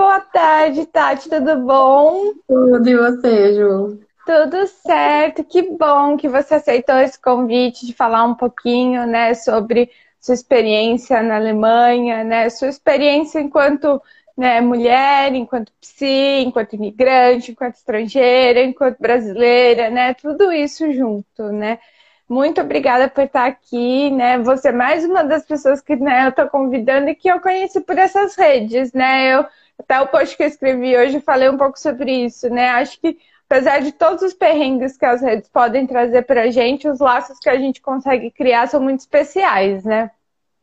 Boa tarde, Tati, tudo bom? Tudo e você, Ju? Tudo certo, que bom que você aceitou esse convite de falar um pouquinho, né, sobre sua experiência na Alemanha, né, sua experiência enquanto né, mulher, enquanto psi, enquanto imigrante, enquanto estrangeira, enquanto brasileira, né, tudo isso junto, né. Muito obrigada por estar aqui, né? Você é mais uma das pessoas que né, eu estou convidando e que eu conheci por essas redes, né? Eu, até o post que eu escrevi hoje falei um pouco sobre isso, né? Acho que apesar de todos os perrengues que as redes podem trazer para a gente, os laços que a gente consegue criar são muito especiais, né?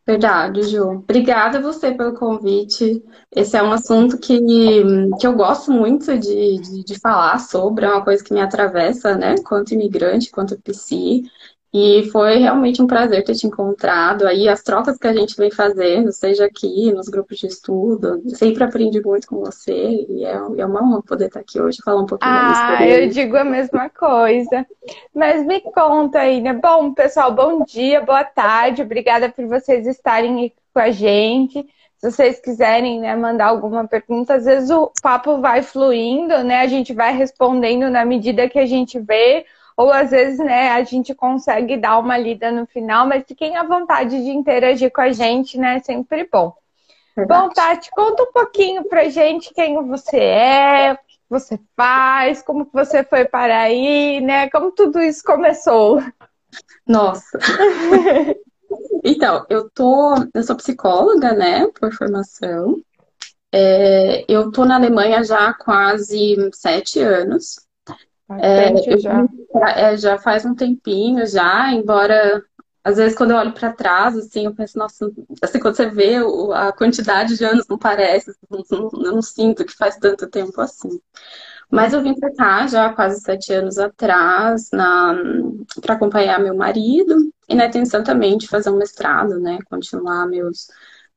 Verdade, Ju. Obrigada a você pelo convite. Esse é um assunto que, que eu gosto muito de, de, de falar sobre, é uma coisa que me atravessa, né? Quanto imigrante, quanto PC. E foi realmente um prazer ter te encontrado. Aí as trocas que a gente vem fazendo, seja aqui nos grupos de estudo, sempre aprendi muito com você e é, é uma honra poder estar aqui hoje falar um pouquinho ah, Ah, eu digo a mesma coisa. Mas me conta aí, né? Bom, pessoal, bom dia, boa tarde. Obrigada por vocês estarem aqui com a gente. Se vocês quiserem né, mandar alguma pergunta, às vezes o papo vai fluindo, né? A gente vai respondendo na medida que a gente vê ou às vezes, né, a gente consegue dar uma lida no final, mas fiquem à vontade de interagir com a gente, né? É sempre bom. Verdade. Bom, Tati, conta um pouquinho pra gente quem você é, o que você faz, como você foi para aí, né? Como tudo isso começou. Nossa. então, eu tô, eu sou psicóloga, né, por formação. É, eu tô na Alemanha já há quase sete anos. É, já. É, já faz um tempinho já, embora às vezes quando eu olho para trás, assim, eu penso, nossa, assim, quando você vê a quantidade de anos não parece, não, não, não sinto que faz tanto tempo assim. Mas eu vim para cá já há quase sete anos atrás para acompanhar meu marido e na intenção também de fazer um mestrado, né? Continuar meus,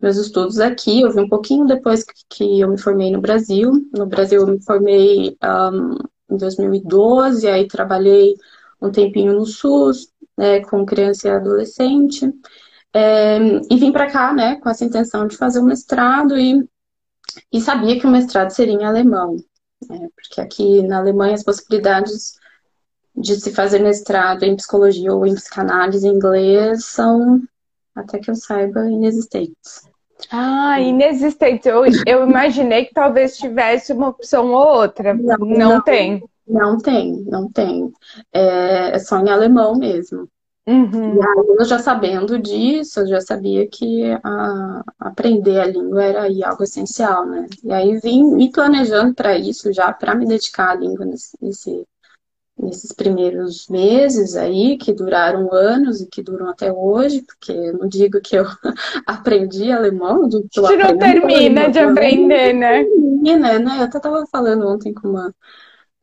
meus estudos aqui. Eu vim um pouquinho depois que, que eu me formei no Brasil. No Brasil eu me formei um, em 2012, aí trabalhei um tempinho no SUS, né, com criança e adolescente, é, e vim para cá, né, com essa intenção de fazer o um mestrado e, e sabia que o mestrado seria em alemão, né, porque aqui na Alemanha as possibilidades de se fazer mestrado em psicologia ou em psicanálise em inglês são, até que eu saiba, inexistentes. Ah, inexistente. Eu, eu imaginei que talvez tivesse uma opção ou outra. Não, não, não tem. Não tem, não tem. É, é só em alemão mesmo. Uhum. E aí, eu já sabendo disso, eu já sabia que a, aprender a língua era aí algo essencial, né? E aí vim me planejando para isso já, para me dedicar à língua nesse, nesse nesses primeiros meses aí, que duraram anos e que duram até hoje, porque eu não digo que eu aprendi alemão, digo que eu Você não termina de aprender, né? Termina, né? Eu até estava falando ontem com uma,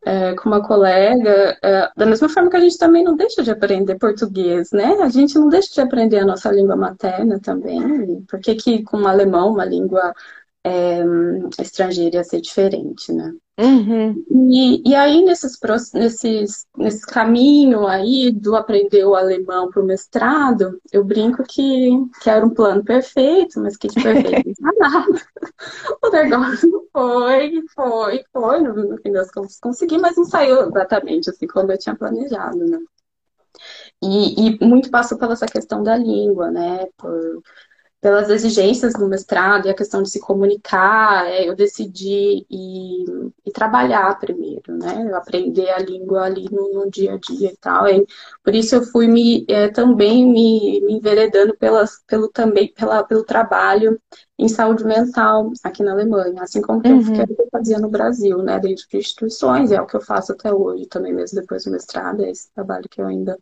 é, com uma colega, é, da mesma forma que a gente também não deixa de aprender português, né? A gente não deixa de aprender a nossa língua materna também, porque que com o alemão, uma língua é, estrangeira ia ser diferente, né? Uhum. E, e aí, nesses, nesses, nesse caminho aí do aprender o alemão para o mestrado, eu brinco que, que era um plano perfeito, mas que de perfeito não nada. O negócio foi, foi, foi, no, no fim das contas consegui, mas não saiu exatamente assim como eu tinha planejado, né? E, e muito passou pela essa questão da língua, né? Por, pelas exigências do mestrado e a questão de se comunicar, é, eu decidi ir, ir, trabalhar primeiro, né? Aprender a língua ali no, no dia a dia e tal. E por isso eu fui me, é, também me, me enveredando pelas, pelo, também, pela, pelo trabalho em saúde mental aqui na Alemanha, assim como uhum. eu, que eu fazia no Brasil, né? Dentro de instituições, é o que eu faço até hoje também, mesmo depois do mestrado, é esse trabalho que eu ainda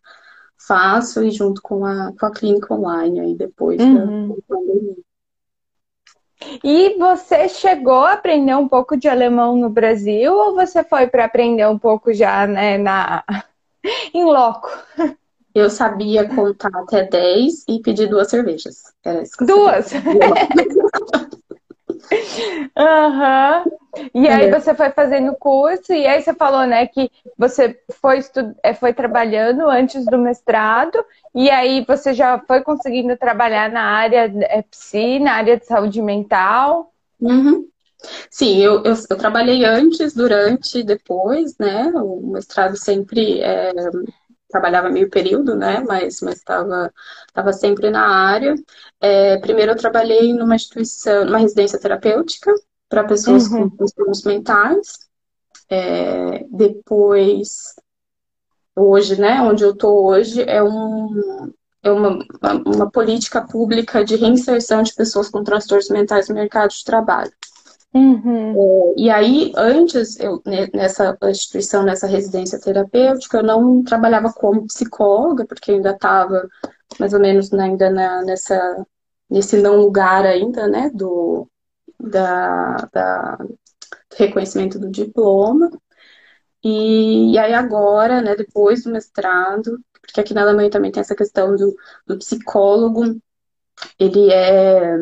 faço e junto com a, com a clínica online aí depois uhum. da pandemia. E você chegou a aprender um pouco de alemão no Brasil ou você foi para aprender um pouco já, né, na em loco? Eu sabia contar até 10 e pedir duas cervejas. duas? Aham. uhum. E aí você foi fazendo curso, e aí você falou, né, que você foi, estu... É, foi trabalhando antes do mestrado, e aí você já foi conseguindo trabalhar na área é, psi, na área de saúde mental. Uhum. Sim, eu, eu, eu, trabalhei antes, durante, depois, né? O mestrado sempre é, trabalhava meio período, né? Mas estava estava sempre na área. É, primeiro eu trabalhei numa instituição, numa residência terapêutica para pessoas uhum. com transtornos mentais. É, depois, hoje, né? Onde eu estou hoje é um é uma, uma política pública de reinserção de pessoas com transtornos mentais no mercado de trabalho. Uhum. É, e aí, antes, eu, nessa instituição, nessa residência terapêutica, eu não trabalhava como psicóloga, porque eu ainda estava mais ou menos né, ainda na, nessa, nesse não lugar ainda, né, do, da, da reconhecimento do diploma. E, e, aí agora, né, depois do mestrado, porque aqui na Alemanha também tem essa questão do, do psicólogo, ele é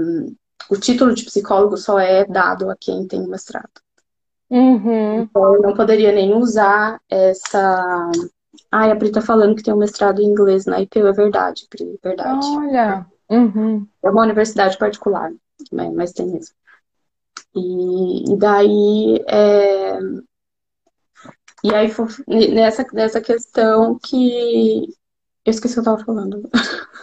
o título de psicólogo só é dado a quem tem mestrado. Uhum. Então, eu não poderia nem usar essa. Ai, a Pri tá falando que tem um mestrado em inglês na IPU, é verdade, Pri, verdade. Olha! Uhum. É uma universidade particular, né, mas tem mesmo. E, e daí. É... E aí, nessa, nessa questão que. Eu esqueci o que eu tava falando.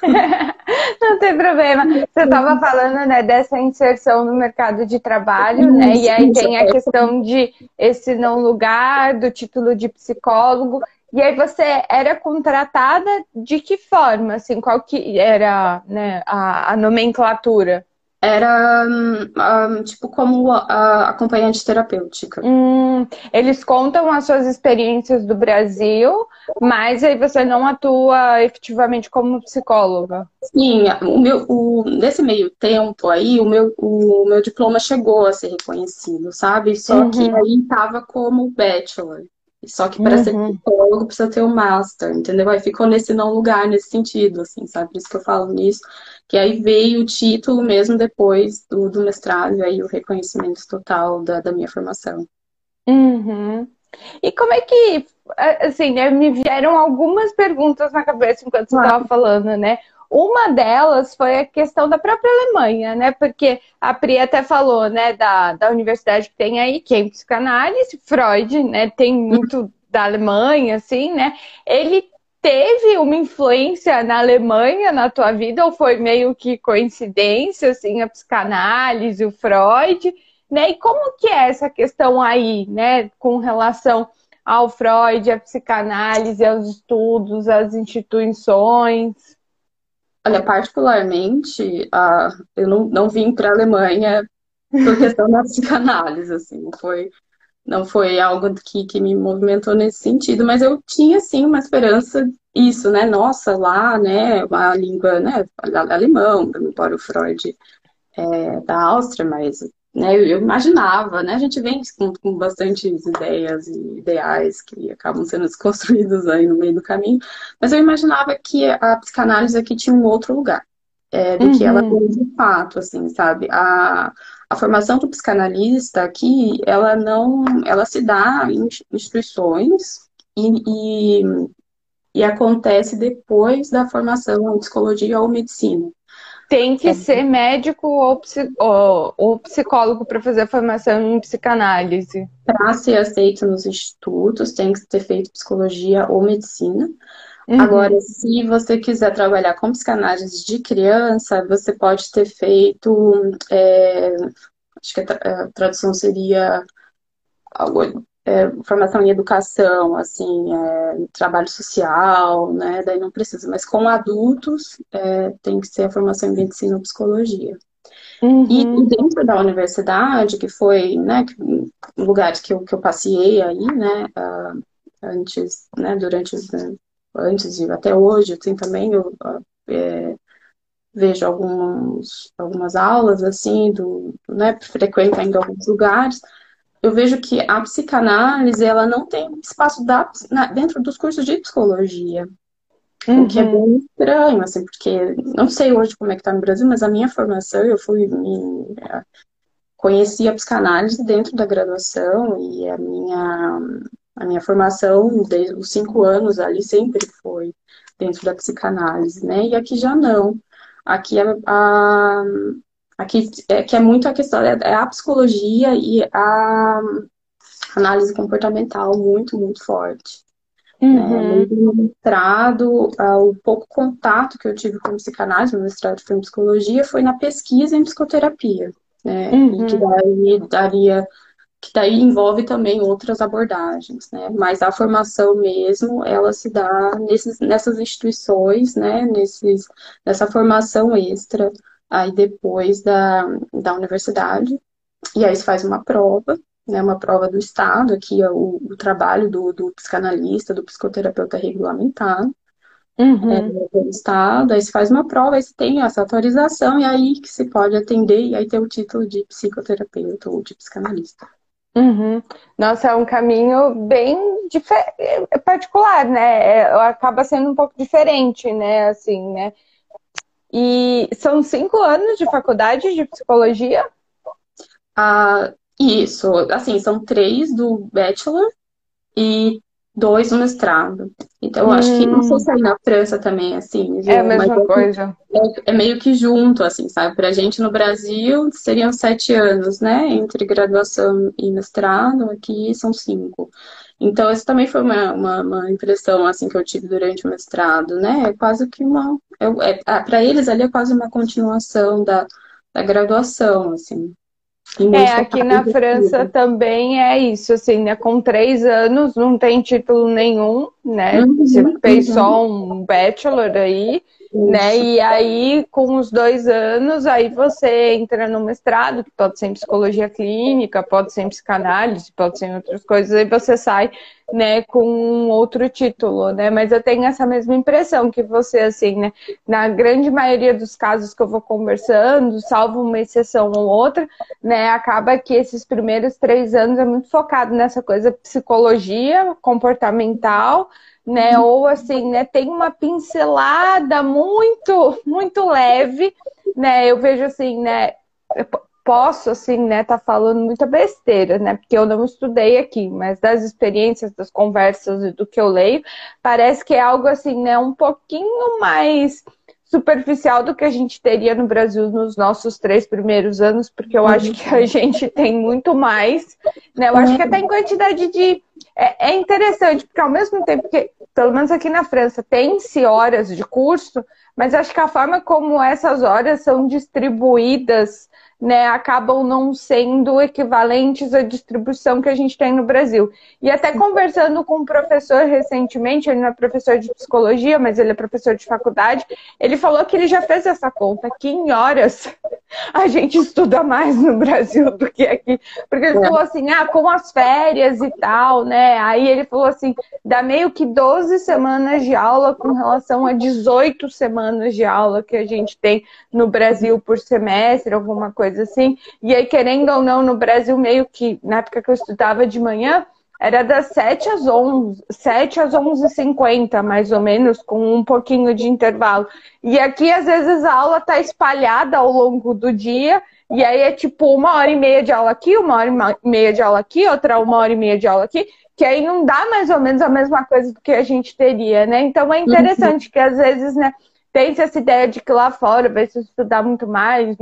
Não tem problema. Você estava falando, né, dessa inserção no mercado de trabalho, né? E aí tem a questão de esse não lugar, do título de psicólogo. E aí você era contratada de que forma? Assim, qual que era né, a, a nomenclatura? Era um, tipo como a, acompanhante terapêutica. Hum, eles contam as suas experiências do Brasil, mas aí você não atua efetivamente como psicóloga. Sim, o meu, o, nesse meio tempo aí, o meu, o meu diploma chegou a ser reconhecido, sabe? Só uhum. que aí estava como bachelor. Só que para uhum. ser psicólogo precisa ter o um master, entendeu? Aí ficou nesse não lugar, nesse sentido, assim, sabe? Por isso que eu falo nisso. Que aí veio o título mesmo depois do, do mestrado, e aí o reconhecimento total da, da minha formação. Uhum. E como é que, assim, né, me vieram algumas perguntas na cabeça enquanto você estava falando, né? Uma delas foi a questão da própria Alemanha, né? Porque a Pri até falou, né, da, da universidade que tem aí, que é em psicanálise, Freud, né? Tem muito da Alemanha, assim, né? Ele teve uma influência na Alemanha na tua vida ou foi meio que coincidência, assim, a psicanálise, o Freud, né? E como que é essa questão aí, né, com relação ao Freud, à psicanálise, aos estudos, às instituições? Olha, particularmente, uh, eu não, não vim para a Alemanha por questão da psicanálise, assim, foi não foi algo que, que me movimentou nesse sentido, mas eu tinha sim uma esperança isso, né? Nossa, lá, né, uma língua, né, alemão, embora o Freud é da Áustria, mas né, eu imaginava, né? A gente vem com, com bastantes ideias e ideais que acabam sendo desconstruídos aí no meio do caminho, mas eu imaginava que a psicanálise aqui tinha um outro lugar, é, do uhum. que ela uhum. tem de fato, assim, sabe? A, a formação do psicanalista aqui, ela não, ela se dá em instituições e, e, e acontece depois da formação em psicologia ou medicina. Tem que é. ser médico ou, ou, ou psicólogo para fazer a formação em psicanálise. Para ser aceito nos institutos, tem que ter feito psicologia ou medicina. Uhum. Agora, se você quiser trabalhar com psicanálise de criança, você pode ter feito, é, acho que a, tradução seria algo, é, formação em educação, assim, é, trabalho social, né? Daí não precisa. Mas com adultos é, tem que ser a formação em medicina ou psicologia. Uhum. E dentro da universidade, que foi, né, lugares que eu, que eu passei aí, né, uh, antes, né, durante os antes e até hoje, assim, também eu é, vejo alguns, algumas aulas, assim, do, né, frequento ainda alguns lugares, eu vejo que a psicanálise, ela não tem espaço da, na, dentro dos cursos de psicologia, uhum. o que é uhum. bem estranho, assim, porque, não sei hoje como é que tá no Brasil, mas a minha formação, eu fui, me, conheci a psicanálise dentro da graduação e a minha a minha formação, desde os cinco anos ali, sempre foi dentro da psicanálise, né? E aqui já não. Aqui a, a, Aqui é que é muito a questão, é, é a psicologia e a análise comportamental muito, muito forte. Uhum. É, no mestrado, o pouco contato que eu tive com psicanálise, no mestrado foi em psicologia, foi na pesquisa em psicoterapia, né? Uhum. E que daí daria que daí envolve também outras abordagens, né? Mas a formação mesmo, ela se dá nesses, nessas instituições, né? Nesses, nessa formação extra, aí depois da, da universidade, e aí se faz uma prova, né? Uma prova do Estado, aqui é o, o trabalho do, do psicanalista, do psicoterapeuta regulamentado, Uhum. É, do Estado, aí se faz uma prova, aí se tem essa autorização, e aí que se pode atender, e aí tem o título de psicoterapeuta ou de psicanalista. Uhum. Nossa, é um caminho bem particular, né? É, acaba sendo um pouco diferente, né? Assim, né? E são cinco anos de faculdade de psicologia? Ah, isso, assim, são três do bachelor e dois no mestrado. Então, eu acho que, não sei hum. se aí na França também, assim. Viu? É a mesma Mas, coisa. É, é, meio que junto, assim, sabe? Pra gente no Brasil seriam sete anos, né? Entre graduação e mestrado, aqui são cinco. Então, essa também foi uma, uma, uma impressão, assim, que eu tive durante o mestrado, né? É quase que uma... É, é, para eles ali é quase uma continuação da, da graduação, assim. É, aqui na França também é isso, assim, né? Com três anos não tem título nenhum, né? Uhum, Você fez uhum. só um bachelor aí, né? E aí, com os dois anos, aí você entra no mestrado, que pode ser em psicologia clínica, pode ser em psicanálise, pode ser em outras coisas, aí você sai, né, com um outro título, né? Mas eu tenho essa mesma impressão que você, assim, né? Na grande maioria dos casos que eu vou conversando, salvo uma exceção ou outra, né, acaba que esses primeiros três anos é muito focado nessa coisa psicologia comportamental, né? Uhum. Ou assim, né? Tem uma pincelada muito, muito leve, né? Eu vejo assim, né? Eu posso assim, né? Tá falando muita besteira, né? Porque eu não estudei aqui, mas das experiências, das conversas e do que eu leio, parece que é algo assim, né? Um pouquinho mais superficial do que a gente teria no Brasil nos nossos três primeiros anos, porque eu acho que a gente tem muito mais, né? Eu acho que até em quantidade de. É, é interessante, porque ao mesmo tempo que, pelo menos aqui na França, tem-se horas de curso, mas acho que a forma como essas horas são distribuídas né, acabam não sendo equivalentes à distribuição que a gente tem no Brasil. E até conversando com um professor recentemente, ele não é professor de psicologia, mas ele é professor de faculdade, ele falou que ele já fez essa conta, que em horas a gente estuda mais no Brasil do que aqui. Porque ele é. falou assim, ah, com as férias e tal, né? Aí ele falou assim, dá meio que 12 semanas de aula com relação a 18 semanas de aula que a gente tem no Brasil por semestre, alguma coisa coisa assim. E aí, querendo ou não, no Brasil, meio que, na época que eu estudava de manhã, era das 7 às 11, 7 às 11h50, mais ou menos, com um pouquinho de intervalo. E aqui, às vezes, a aula tá espalhada ao longo do dia, e aí é tipo uma hora e meia de aula aqui, uma hora e meia de aula aqui, outra uma hora e meia de aula aqui, que aí não dá mais ou menos a mesma coisa do que a gente teria, né? Então é interessante uhum. que às vezes, né, tem essa ideia de que lá fora vai se estudar muito mais,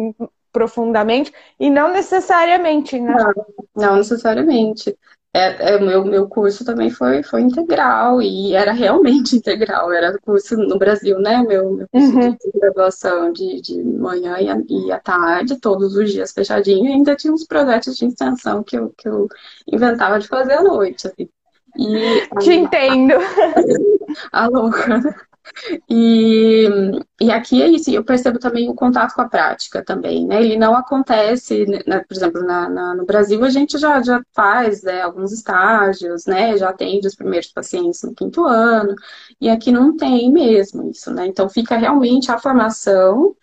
profundamente, e não necessariamente, né? Não, não necessariamente. É, é, meu, meu curso também foi, foi integral e era realmente integral. Era curso no Brasil, né? Meu, meu curso uhum. de graduação de, de manhã e, e à tarde, todos os dias fechadinho, e ainda tinha uns projetos de extensão que eu, que eu inventava de fazer à noite. Assim. E, Te entendo. A louca. E, e aqui é isso, eu percebo também o contato com a prática também, né? Ele não acontece, né? por exemplo, na, na, no Brasil a gente já, já faz né, alguns estágios, né? Já atende os primeiros pacientes no quinto ano, e aqui não tem mesmo isso, né? Então fica realmente a formação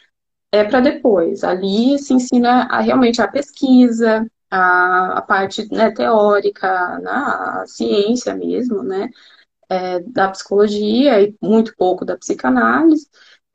é para depois. Ali se ensina a, realmente a pesquisa, a, a parte né, teórica, né, a ciência mesmo, né? É, da psicologia e muito pouco da psicanálise.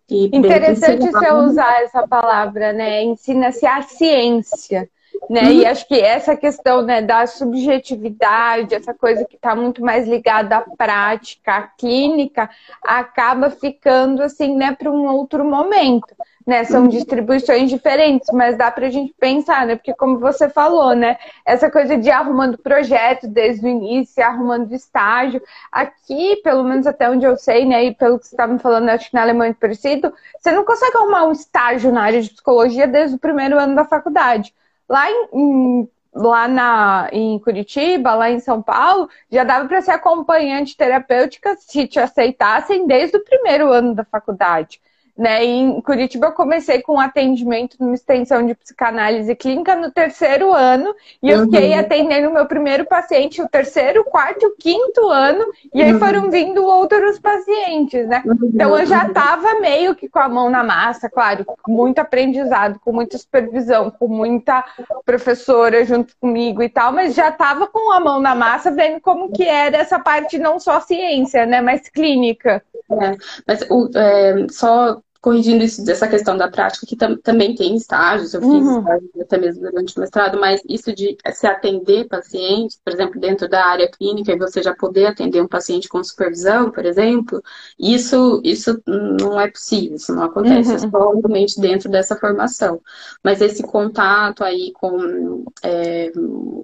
Interessante você usar essa palavra, né? Ensina-se a ciência. Né? Uhum. E acho que essa questão né, da subjetividade, essa coisa que está muito mais ligada à prática, à clínica, acaba ficando assim, né, para um outro momento. Né? São distribuições diferentes, mas dá para a gente pensar, né? Porque como você falou, né? Essa coisa de arrumando projeto desde o início, arrumando estágio. Aqui, pelo menos até onde eu sei, né? E pelo que você estava me falando, acho que na Alemanha é parecido, você não consegue arrumar um estágio na área de psicologia desde o primeiro ano da faculdade. Lá em, em lá na, em Curitiba, lá em São Paulo, já dava para ser acompanhante terapêutica se te aceitassem desde o primeiro ano da faculdade. Né? Em Curitiba eu comecei com atendimento numa extensão de psicanálise clínica no terceiro ano e eu uhum. fiquei atendendo o meu primeiro paciente o terceiro, quarto e o quinto ano e aí uhum. foram vindo outros pacientes, né? Uhum. Então eu já estava meio que com a mão na massa, claro, com muito aprendizado, com muita supervisão, com muita professora junto comigo e tal, mas já estava com a mão na massa vendo como que era essa parte não só ciência, né, mas clínica. É, mas o, é, só corrigindo isso, essa questão da prática, que tam, também tem estágios, eu fiz uhum. estágios até mesmo durante o mestrado, mas isso de se atender pacientes, por exemplo, dentro da área clínica, e você já poder atender um paciente com supervisão, por exemplo, isso, isso não é possível, isso não acontece, é uhum. só realmente dentro dessa formação. Mas esse contato aí com, é,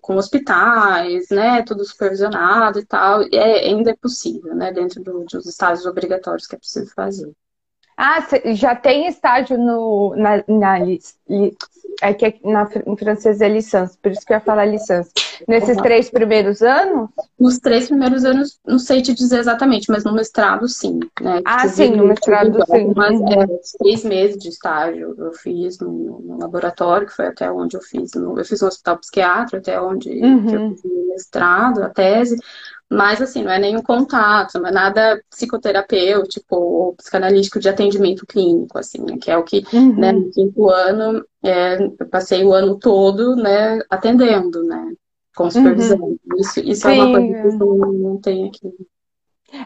com hospitais, né, tudo supervisionado e tal, é, ainda é possível, né, dentro do, dos estágios obrigatórios que é preciso fazer. Ah, já tem estágio no, na, na, é que na, em francês é licença, por isso que eu ia falar licença. Nesses uhum. três primeiros anos? Nos três primeiros anos, não sei te dizer exatamente, mas no mestrado sim. Né? Ah, tipo, sim, no mestrado sim. Mas uhum. é, três meses de estágio eu fiz no, no, laboratório, que foi até onde eu fiz. No, eu fiz no hospital psiquiatra, até onde uhum. eu fiz o mestrado, a tese. Mas, assim, não é nenhum contato, não é nada psicoterapêutico ou psicanalítico de atendimento clínico, assim, né? que é o que, uhum. né, no quinto ano, é, eu passei o ano todo, né, atendendo, né, com supervisão. Uhum. Isso, isso é uma coisa que eu não tenho aqui.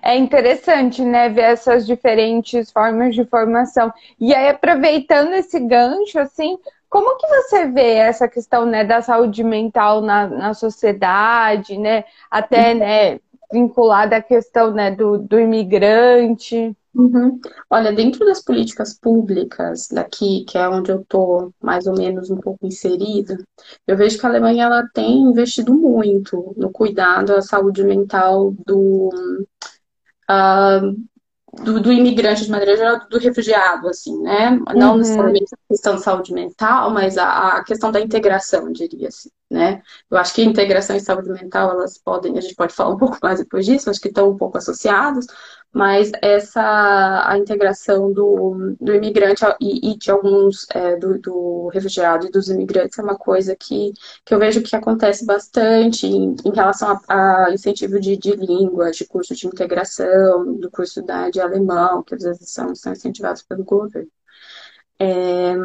É interessante, né, ver essas diferentes formas de formação. E aí, aproveitando esse gancho, assim, como que você vê essa questão né, da saúde mental na, na sociedade, né? Até né, vinculada à questão né, do, do imigrante? Uhum. Olha, dentro das políticas públicas daqui, que é onde eu estou mais ou menos um pouco inserida, eu vejo que a Alemanha ela tem investido muito no cuidado à saúde mental do, uh, do, do, imigrante de maneira geral, do refugiado, assim, né? Não uhum. necessariamente a questão de saúde mental, mas a, a questão da integração, diria-se, né? Eu acho que integração e saúde mental, elas podem, a gente pode falar um pouco mais depois disso, acho que estão um pouco associados, mas essa a integração do, do imigrante e, e de alguns é, do, do, refugiado e dos imigrantes é uma coisa que, que eu vejo que acontece bastante em, em relação a, a incentivo de, de língua, de curso de integração, do curso da, de alemão, que às vezes são, são incentivados pelo governo. É,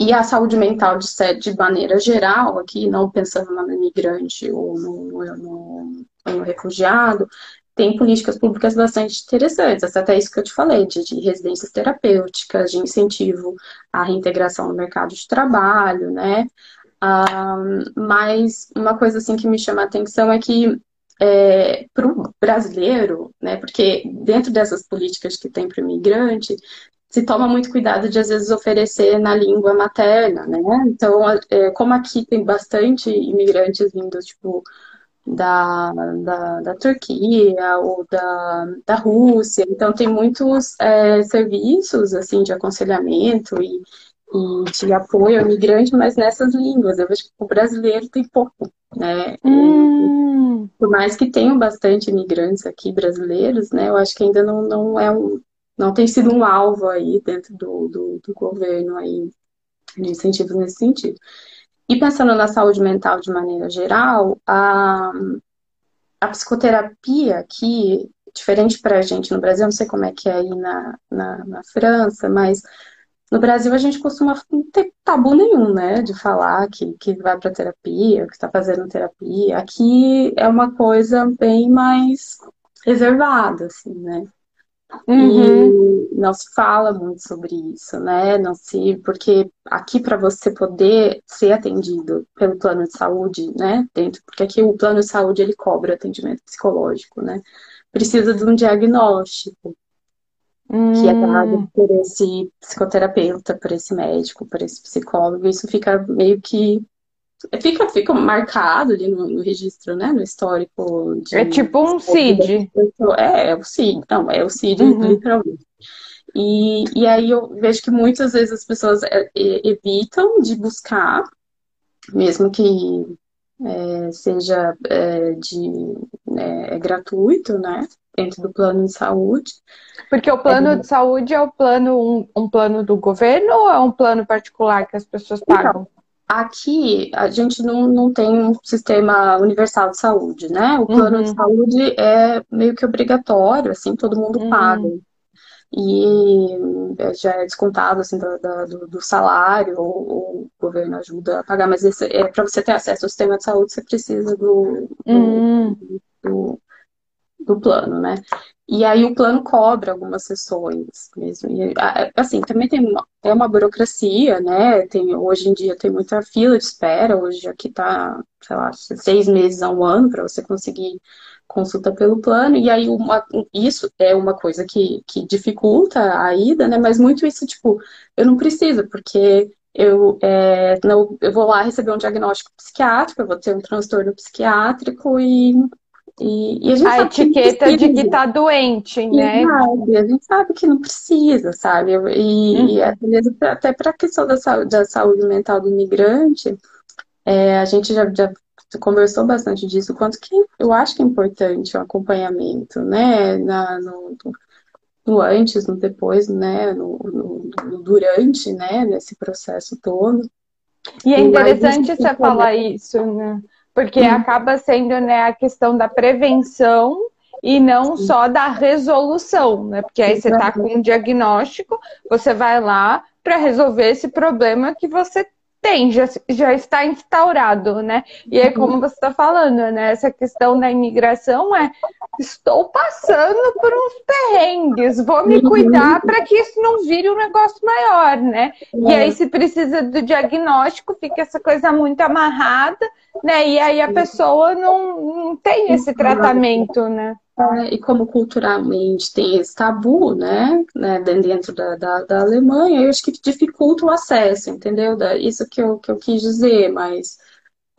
e a saúde mental de, de maneira geral, aqui, não pensando no imigrante ou no, no, no refugiado, tem políticas públicas bastante interessantes, até isso que eu te falei, de, de, residências terapêuticas, de incentivo à reintegração no mercado de trabalho, né? Ah, mas uma coisa assim que me chama a atenção é que é, para o brasileiro, né? Porque dentro dessas políticas que tem para o imigrante, se toma muito cuidado de às vezes oferecer na língua materna, né? Então, é, como aqui tem bastante imigrantes vindo, tipo, da, da, da Turquia ou da, da Rússia. Então, tem muitos é, serviços assim de aconselhamento e, e de apoio ao imigrante, mas nessas línguas. Eu vejo que o brasileiro tem pouco. Né? Hum. por mais que tenham bastante imigrantes aqui brasileiros, né, eu acho que ainda não, não é um, não tem sido um alvo aí dentro do, do, do governo aí de incentivos nesse sentido. E pensando na saúde mental de maneira geral, a, a psicoterapia aqui, diferente para a gente no Brasil, não sei como é que é aí na, na, na França, mas no Brasil a gente costuma não ter tabu nenhum, né, de falar que, que vai para terapia, que está fazendo terapia. Aqui é uma coisa bem mais reservada, assim, né? Uhum. E não se fala muito sobre isso, né? Não se, porque aqui para você poder ser atendido pelo plano de saúde, né? Dentro, porque aqui o plano de saúde ele cobra atendimento psicológico, né? Precisa de um diagnóstico. hum. que é dado hum. por esse psicoterapeuta, por esse médico, por esse psicólogo. Isso fica meio que fica, fica marcado ali no, no registro, né? No histórico. De, é tipo um CID. É, é o CID, não, é o CID, uhum. literalmente. E, e aí eu vejo que muitas vezes as pessoas é, evitam de buscar, mesmo que é, seja é, de é, é, gratuito, né? Dentro do plano de saúde. Porque o plano é, de saúde é o plano um, um, plano do governo ou é um plano particular que as pessoas pagam? Então, aqui a gente não, não tem um sistema universal de saúde, né? O plano uhum. de saúde é meio que obrigatório, assim, todo mundo uhum. paga e é, já é descontado assim, do, do, do salário, ou, ou, o governo ajuda a pagar, mas esse, é, para você ter acesso ao sistema de saúde, você precisa do, uhum. do, do, plano, né? E aí o plano cobra algumas sessões mesmo. E, assim, também tem uma, é uma burocracia, né? Tem, hoje em dia tem muita fila de espera, hoje aqui tá, sei lá, seis meses a um ano para você conseguir consulta pelo plano, e aí uma, isso é uma coisa que, que dificulta a ida, né? Mas muito isso, tipo, eu não preciso, porque eu, é, não, eu vou lá receber um diagnóstico psiquiátrico, eu vou ter um transtorno psiquiátrico e. E, e a, a etiqueta que de que tá doente, né? A gente sabe que não precisa, sabe? E, uhum. e até para a questão da saúde, da saúde mental do imigrante, é, a gente já, já conversou bastante disso, quanto que eu acho que é importante o acompanhamento, né? Na, no, no antes, no depois, né? No, no, no, durante, né? Nesse processo todo. E é interessante você falar isso, né? Porque hum. acaba sendo né, a questão da prevenção e não só da resolução, né? Porque aí você está com um diagnóstico, você vai lá para resolver esse problema que você tem, já, já está instaurado, né? E aí, como você está falando, né? Essa questão da imigração é estou passando por uns perrengues, vou me cuidar para que isso não vire um negócio maior, né? E aí, se precisa do diagnóstico, fica essa coisa muito amarrada, né? E aí a pessoa não, não tem esse tratamento, né? É, e como culturalmente tem esse tabu, né, né dentro da, da, da, Alemanha, eu acho que dificulta o acesso, entendeu? Isso que eu, que eu quis dizer, mas.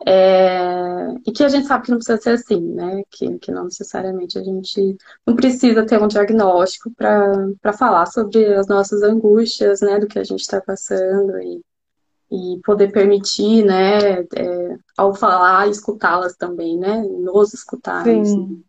É, e que a gente sabe que não precisa ser assim, né? Que, que não necessariamente a gente não precisa ter um diagnóstico para falar sobre as nossas angústias, né? Do que a gente está passando e, e poder permitir, né? É, ao falar, escutá-las também, né? Nos escutarmos. Sim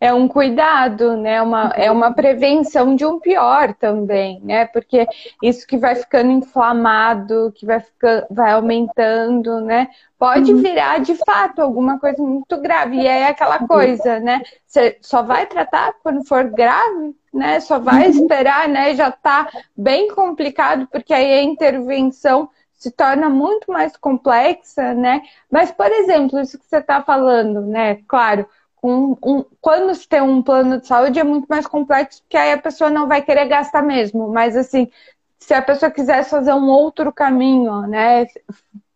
é um cuidado, né? Uma, é uma prevenção de um pior também, né? Porque isso que vai ficando inflamado, que vai, ficando, vai aumentando, né? Pode uhum. virar de fato alguma coisa muito grave. E é aquela coisa, né? Você só vai tratar quando for grave, né? Só vai uhum. esperar, né? Já tá bem complicado, porque aí a intervenção se torna muito mais complexa, né? Mas, por exemplo, isso que você está falando, né? Claro, um, um, quando se tem um plano de saúde é muito mais complexo, porque aí a pessoa não vai querer gastar mesmo. Mas assim, se a pessoa quisesse fazer um outro caminho, né?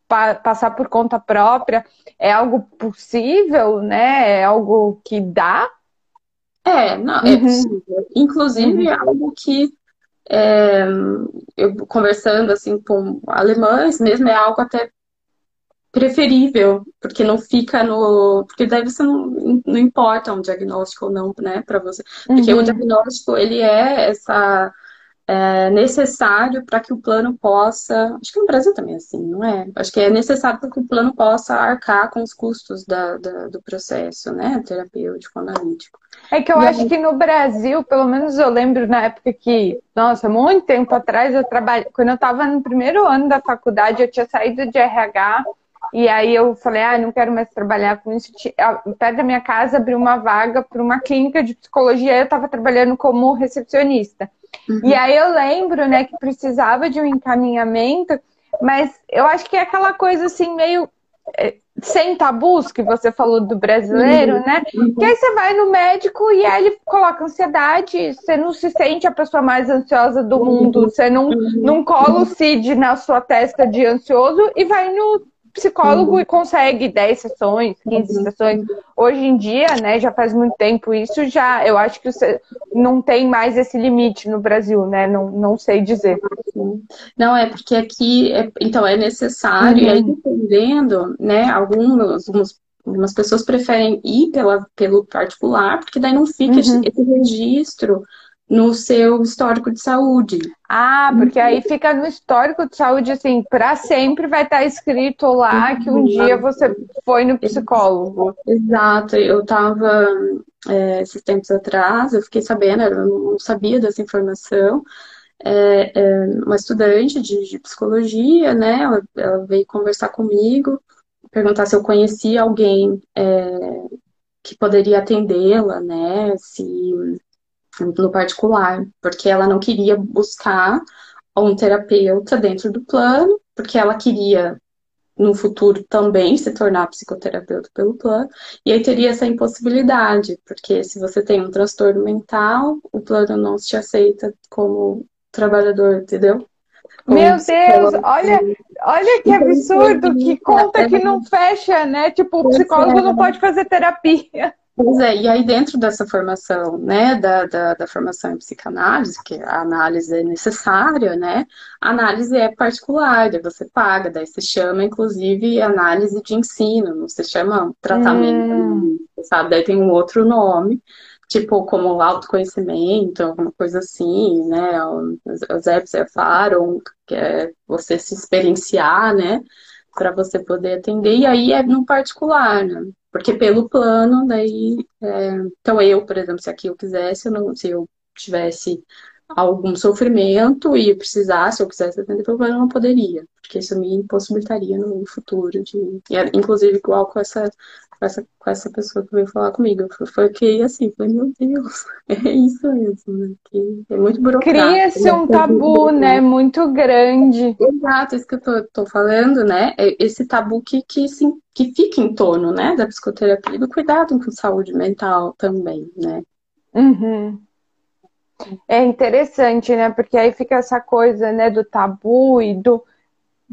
Pa passar por conta própria, é algo possível, né? É algo que dá? É, não, é uhum. possível. Inclusive, uhum. é algo que é, eu conversando assim com alemães mesmo, é algo até preferível, porque não fica no. Porque daí você não, não importa um diagnóstico ou não, né, para você. Porque uhum. o diagnóstico, ele é essa. É necessário para que o plano possa. Acho que no Brasil também é assim, não é? Acho que é necessário para que o plano possa arcar com os custos da, da do processo, né? Terapêutico, analítico. É que eu e acho aí... que no Brasil, pelo menos eu lembro na época que, nossa, muito tempo atrás, eu trabalhei. Quando eu estava no primeiro ano da faculdade, eu tinha saído de RH e aí eu falei, ah, não quero mais trabalhar com isso. Perto da minha casa abriu uma vaga para uma clínica de psicologia, eu estava trabalhando como recepcionista. Uhum. E aí eu lembro, né, que precisava de um encaminhamento, mas eu acho que é aquela coisa assim, meio é, sem tabus que você falou do brasileiro, uhum. né? Uhum. Que aí você vai no médico e aí ele coloca ansiedade, você não se sente a pessoa mais ansiosa do mundo, uhum. você não, uhum. não cola o CID na sua testa de ansioso e vai no psicólogo uhum. consegue 10 sessões, 15 uhum. sessões. Hoje em dia, né, já faz muito tempo isso, já eu acho que você não tem mais esse limite no Brasil, né? Não, não sei dizer. Não, é porque aqui, é, então, é necessário, uhum. e aí uhum. dependendo, né, alguns, alguns Algumas pessoas preferem ir pela, pelo particular, porque daí não fica uhum. esse registro no seu histórico de saúde. Ah, porque aí fica no histórico de saúde, assim, para sempre vai estar tá escrito lá que um dia você foi no psicólogo. Exato, eu estava é, esses tempos atrás, eu fiquei sabendo, eu não sabia dessa informação. É, é, uma estudante de, de psicologia, né? Ela, ela, veio conversar comigo, perguntar se eu conhecia alguém é, que poderia atendê-la, né? Se no particular, porque ela não queria buscar um terapeuta dentro do plano, porque ela queria no futuro também se tornar psicoterapeuta pelo plano, e aí teria essa impossibilidade, porque se você tem um transtorno mental, o plano não te aceita como trabalhador, entendeu? Como Meu Deus, olha, olha que absurdo, que conta que não fecha, né? Tipo, o psicólogo não pode fazer terapia. Pois é, e aí dentro dessa formação, né, da, da, da, formação em psicanálise, que a análise é necessária, né, a análise é particular, daí você paga, daí se chama, inclusive, análise de ensino, não se chama tratamento, hum. sabe, daí tem um outro nome, tipo, como autoconhecimento, alguma coisa assim, né, os apps falaram que é você se experienciar, né, para você poder atender, e aí é no particular, né, porque pelo plano, daí. É... Então, eu, por exemplo, se aqui eu quisesse, eu não, se eu tivesse algum sofrimento e precisasse, eu quisesse atender pelo plano, eu não poderia. Porque isso me impossibilitaria no futuro de. Inclusive, igual com essa, com essa, com essa pessoa que veio falar comigo. Foi que assim, foi, meu Deus, é isso mesmo, né? Que é muito burocrático. Cria-se um tabu, né? Muito grande. Exato, isso que eu tô, tô falando, né? É esse tabu que, que sim que fica em torno, né, da psicoterapia e do cuidado com saúde mental também, né? Uhum. É interessante, né? Porque aí fica essa coisa, né, do tabu e do,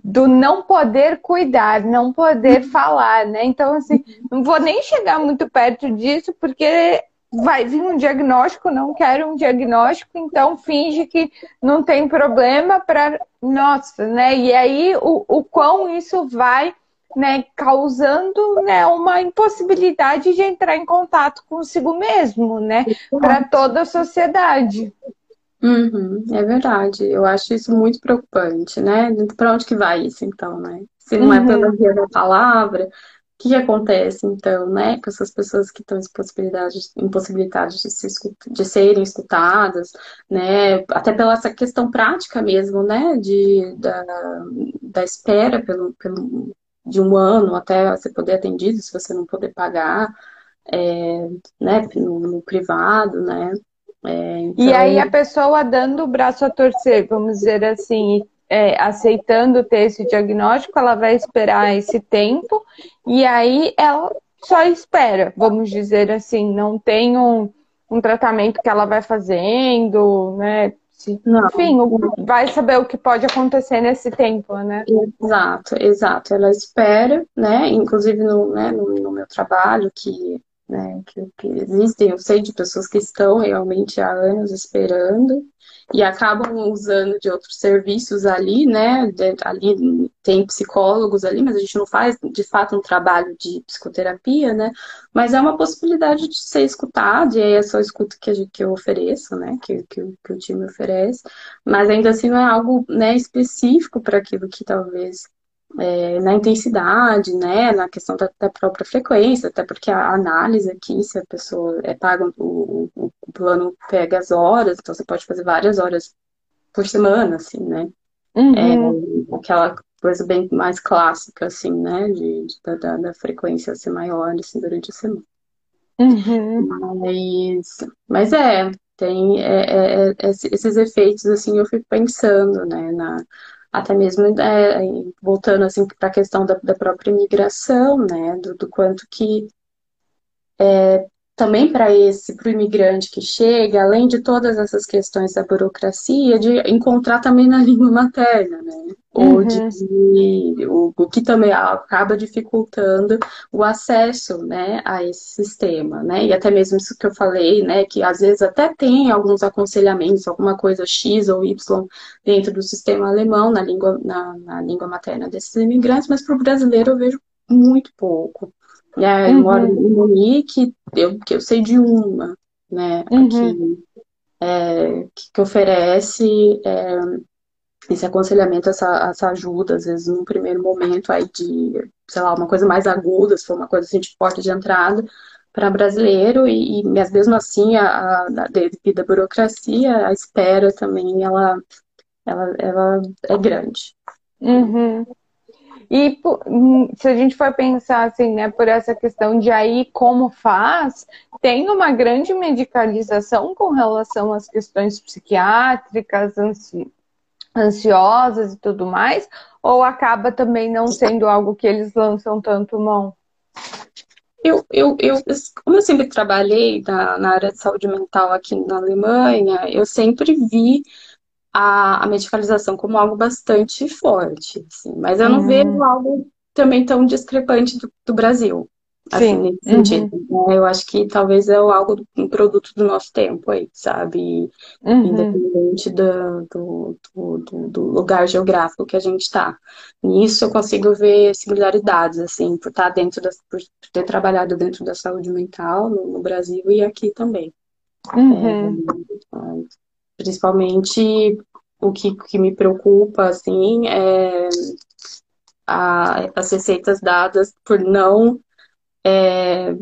do não poder cuidar, não poder uhum. falar, né? Então, assim, não vou nem chegar muito perto disso, porque vai vir um diagnóstico, não quero um diagnóstico, então finge que não tem problema para. Nossa, né? E aí o, o quão isso vai né, causando né, uma impossibilidade de entrar em contato consigo mesmo, né, para toda a sociedade. Uhum, é verdade. Eu acho isso muito preocupante, né? Para onde que vai isso, então, né? Se não é uhum. é pela via da palavra, o que, que, acontece, então, né? Com essas pessoas que estão impossibilitadas, impossibilitadas de, se, de serem escutadas, né? Até pela essa questão prática mesmo, né? De, da, da espera pelo, pelo, de um ano até você poder atendido, se você não poder pagar, é, né, no, no, privado, né. É, então... E aí a pessoa dando o braço a torcer, vamos dizer assim, é, aceitando ter esse diagnóstico, ela vai esperar esse tempo e aí ela só espera, vamos dizer assim, não tem um, um tratamento que ela vai fazendo, né? Não. Enfim, vai saber o que pode acontecer nesse tempo, né? Exato, exato. Ela espera, né? Inclusive no, né, no, no meu trabalho, que, né, que, que existem, eu sei de pessoas que estão realmente há anos esperando, e acabam usando de outros serviços ali, né? ali tem psicólogos ali, mas a gente não faz de fato um trabalho de psicoterapia, né? Mas é uma possibilidade de ser escutado, e aí é só escuta que, que eu ofereço, né? Que, que, que o time oferece, mas ainda assim não é algo né, específico para aquilo que talvez é, na intensidade, né, na questão da, da, própria frequência, até porque a análise aqui, se a pessoa é paga, o, o, o, plano pega as horas, então você pode fazer várias horas por semana, assim, né? Uhum. É, aquela coisa bem mais clássica, assim, né, de, de da, da, frequência ser maior, assim, durante a semana. Uhum. Mas, mas é, tem é, é, é esses efeitos, assim, eu fico pensando, né, na até mesmo é, voltando assim para a questão da, da, própria imigração, né, do, do quanto que é, também para esse, para o imigrante que chega, além de todas essas questões da burocracia, de encontrar também na língua materna, né? Ou uhum. de, o, o, que também acaba dificultando o acesso, né, a esse sistema, né? E até mesmo isso que eu falei, né, que às vezes até tem alguns aconselhamentos, alguma coisa X ou Y dentro do sistema alemão, na língua, na, na língua materna desses imigrantes, mas para o brasileiro eu vejo muito pouco. É, eu uhum. moro em Munique, eu, que eu sei de uma, né, uhum. aqui, é, que, que, oferece é, esse aconselhamento, essa, essa ajuda, às vezes, num primeiro momento aí de, sei lá, uma coisa mais aguda, se for uma coisa assim de porta de entrada para brasileiro, e, e mesmo assim, a, a, devido à burocracia, a espera também, ela, ela, ela é grande. Uhum. E hum, se a gente for pensar assim, né, por essa questão de aí como faz, tem uma grande medicalização com relação às questões psiquiátricas, ansi ansiosas e tudo mais, ou acaba também não sendo algo que eles lançam tanto mão? Eu, eu, eu, como eu sempre trabalhei na, na área de saúde mental aqui na Alemanha, eu sempre vi a, a medicalização como algo bastante forte, assim, mas eu não uhum. vejo algo também tão discrepante do, do Brasil. Assim, Sim. nesse uhum. sentido. Né? Eu acho que talvez é algo, um produto do nosso tempo aí, sabe? Uhum. Independente do, do, do, do, lugar geográfico que a gente está. Nisso eu consigo ver similaridades, assim, por estar dentro das, por ter trabalhado dentro da saúde mental no, no Brasil e aqui também. Uhum. É, Principalmente o que, que me preocupa, assim, é a, as receitas dadas por não é,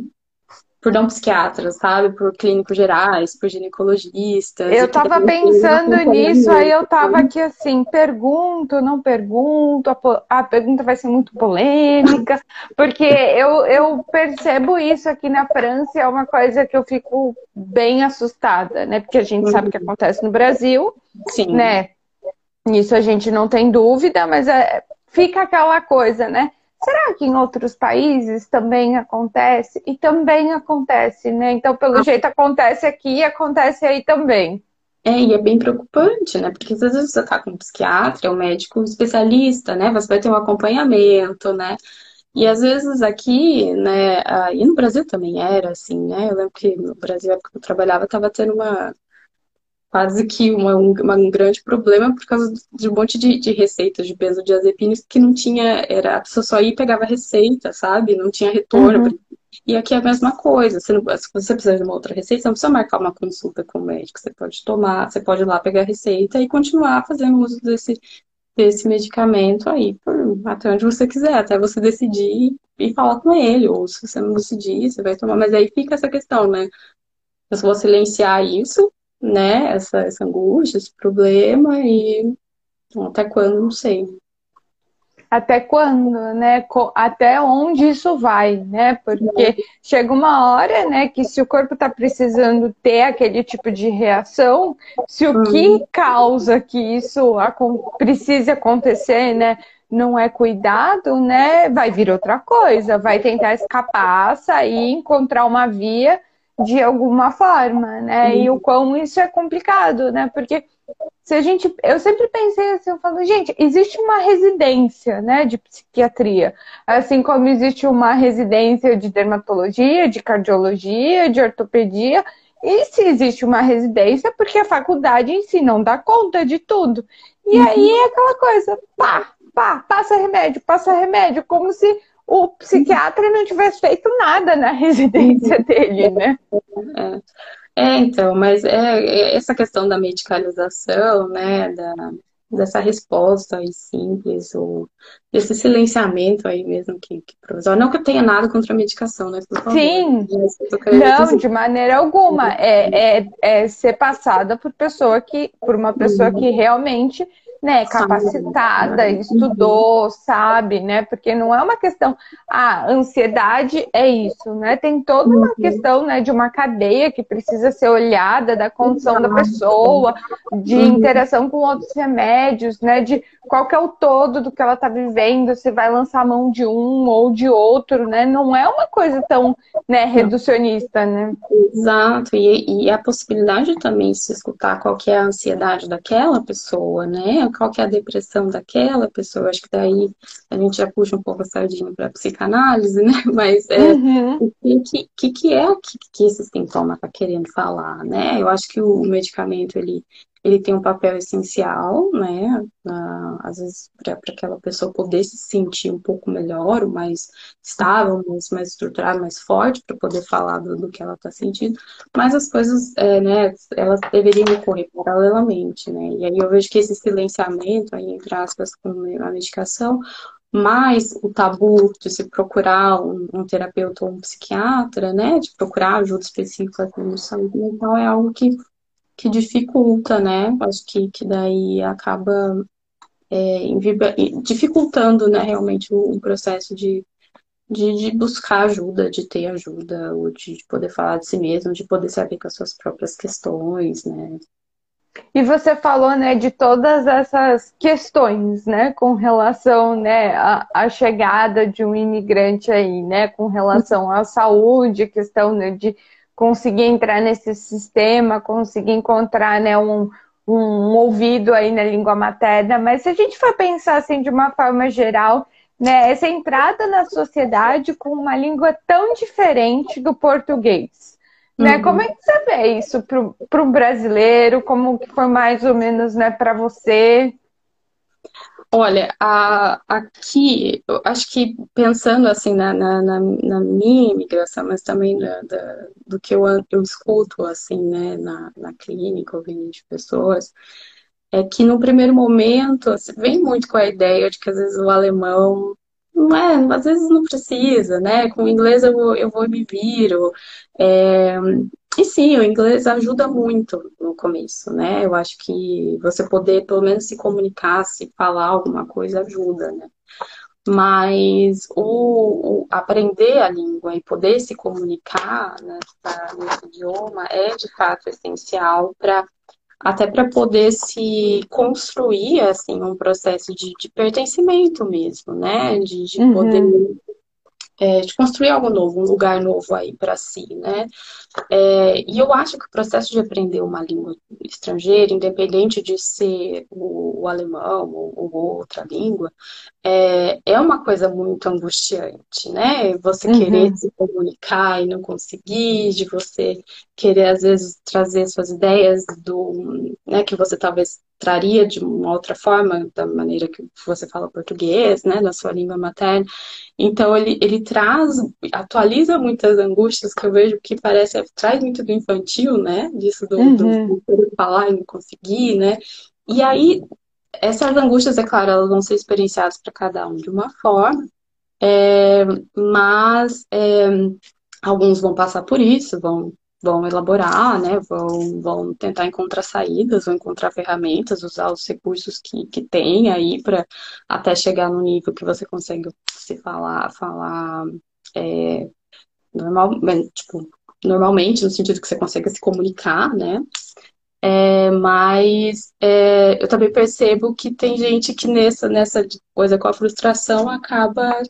por não psiquiatras, sabe? Por clínicos gerais, por ginecologistas. Eu tava pensando nisso, aí eu tava aqui assim, pergunto, não pergunto, a, a pergunta vai ser muito polêmica, porque eu, eu percebo isso aqui na França, é uma coisa que eu fico bem assustada, né? Porque a gente uhum. sabe o que acontece no Brasil, Sim. né? Isso a gente não tem dúvida, mas é, fica aquela coisa, né? Será que em outros países também acontece? E também acontece, né? Então, pelo ah. jeito, acontece aqui e acontece aí também. É, e é bem preocupante, né? Porque às vezes você tá com um psiquiatra, um médico especialista, né? Você vai ter um acompanhamento, né? E às vezes aqui, né, e no Brasil também era assim, né? Eu lembro que no Brasil, época que eu trabalhava, estava tendo uma, quase que uma, uma, um grande problema por causa de um monte de, de receitas de benzodiazepinas que não tinha, era, a pessoa só ia e pegava receita, sabe? Não tinha retorno. Uhum. E aqui é a mesma coisa. Você não, se você precisar de uma outra receita, você não precisa marcar uma consulta com o médico. Você pode tomar, você pode ir lá pegar a receita e continuar fazendo uso desse, desse medicamento aí por, até onde você quiser, até você decidir e falar com ele. Ou se você não decidir, você vai tomar. Mas aí fica essa questão, né? Eu vou silenciar isso né, essa, essa angústia, esse problema e até quando, não sei. Até quando, né? Até onde isso vai, né? Porque chega uma hora, né, que se o corpo está precisando ter aquele tipo de reação, se o que uhum. causa que isso precise acontecer, né, não é cuidado, né, vai vir outra coisa, vai tentar escapar, sair, encontrar uma via de alguma forma, né? E o quão isso é complicado, né? Porque se a gente, eu sempre pensei assim, eu falo, gente, existe uma residência, né, de psiquiatria, assim como existe uma residência de dermatologia, de cardiologia, de ortopedia, e se existe uma residência, porque a faculdade em si não dá conta de tudo. E uhum. aí é aquela coisa, pá, pá, passa remédio, passa remédio, como se o psiquiatra não tivesse feito nada na residência dele, né? É, é então, mas é, é, essa questão da medicalização, né, da, dessa resposta aí simples, ou desse silenciamento aí mesmo que, que provisório. Não que eu tenha nada contra a medicação, né? Sim, não, de maneira alguma. É, é, é ser passada por pessoa que, por uma pessoa que realmente né, capacitada, estudou, sabe, né? Porque não é uma questão, a ah, ansiedade é isso, né? Tem toda uma uhum. questão, né, de uma cadeia que precisa ser olhada da condição da pessoa, de uhum. interação com outros remédios, né, de qual que é o todo do que ela está vivendo, se vai lançar a mão de um ou de outro, né? Não é uma coisa tão, né, reducionista, né? Exato, e, e a possibilidade também de se escutar qual que é a ansiedade daquela pessoa, né? Qual que é a depressão daquela pessoa. Acho que daí a gente já puxa um pouco a sardinha para psicanálise, né? Mas é, uhum. o que, que, que é que, que esse sintoma está querendo falar, né? Eu acho que o medicamento ele ele tem um papel essencial, né? às vezes, para aquela pessoa poder se sentir um pouco melhor, mais estável, mais, mais estruturada, mais forte, para poder falar do, do que ela está sentindo. Mas as coisas, é, né, elas deveriam ocorrer paralelamente, né? E aí eu vejo que esse silenciamento, aí, entre aspas, com a medicação, mais o tabu de se procurar um, um, terapeuta ou um psiquiatra, né, de procurar ajuda específica de saúde mental é algo que que dificulta, né? Acho que, que daí acaba é, dificultando, né, realmente o, processo de, de, de, buscar ajuda, de ter ajuda, ou de, de poder falar de si mesmo, de poder saber com as suas próprias questões, né? E você falou, né, de todas essas questões, né, com relação, né, à, à chegada de um imigrante aí, né, com relação à saúde, questão né, de conseguir entrar nesse sistema, conseguir encontrar né, um, um ouvido aí na língua materna, mas se a gente for pensar assim de uma forma geral, né, essa entrada na sociedade com uma língua tão diferente do português. Né? Uhum. Como é que você vê isso para um brasileiro? Como que foi mais ou menos né, para você? Olha, a, aqui, eu acho que pensando assim na, na, na, na minha imigração, mas também da, da, do que eu, eu escuto assim, né, na, na clínica, ouvindo de pessoas, é que no primeiro momento assim, vem muito com a ideia de que às vezes o alemão não é, às vezes não precisa, né? Com o inglês eu vou, eu vou e me viro. É, e sim, o inglês ajuda muito no começo, né? Eu acho que você poder pelo menos se comunicar, se falar alguma coisa ajuda, né? Mas o, o aprender a língua e poder se comunicar né, nesse idioma é de fato essencial para até para poder se construir assim um processo de, de pertencimento mesmo, né? De, de uhum. É, de construir algo novo, um lugar novo aí para si, né? É, e eu acho que o processo de aprender uma língua estrangeira, independente de ser o, o alemão ou, ou, outra língua, é, é uma coisa muito angustiante, né? Você uhum. querer se comunicar e não conseguir, de você querer às vezes trazer suas ideias do, né, que você talvez traria de uma outra forma, da maneira que você fala português, né, na sua língua materna. Então, ele, ele traz, atualiza muitas angústias que eu vejo que parece, traz muito do infantil, né, disso do, uhum. do, falar e não conseguir, né, e aí, essas angústias, é claro, elas vão ser experienciadas para cada um de uma forma, é, mas é, alguns vão passar por isso, vão vão elaborar, né, vão, vão tentar encontrar saídas, vão encontrar ferramentas, usar os recursos que, que tem aí para até chegar no nível que você consegue se falar, falar é, normal, tipo, normalmente, no sentido que você consegue se comunicar, né? É, mas é, eu também percebo que tem gente que nessa, nessa coisa com a frustração acaba,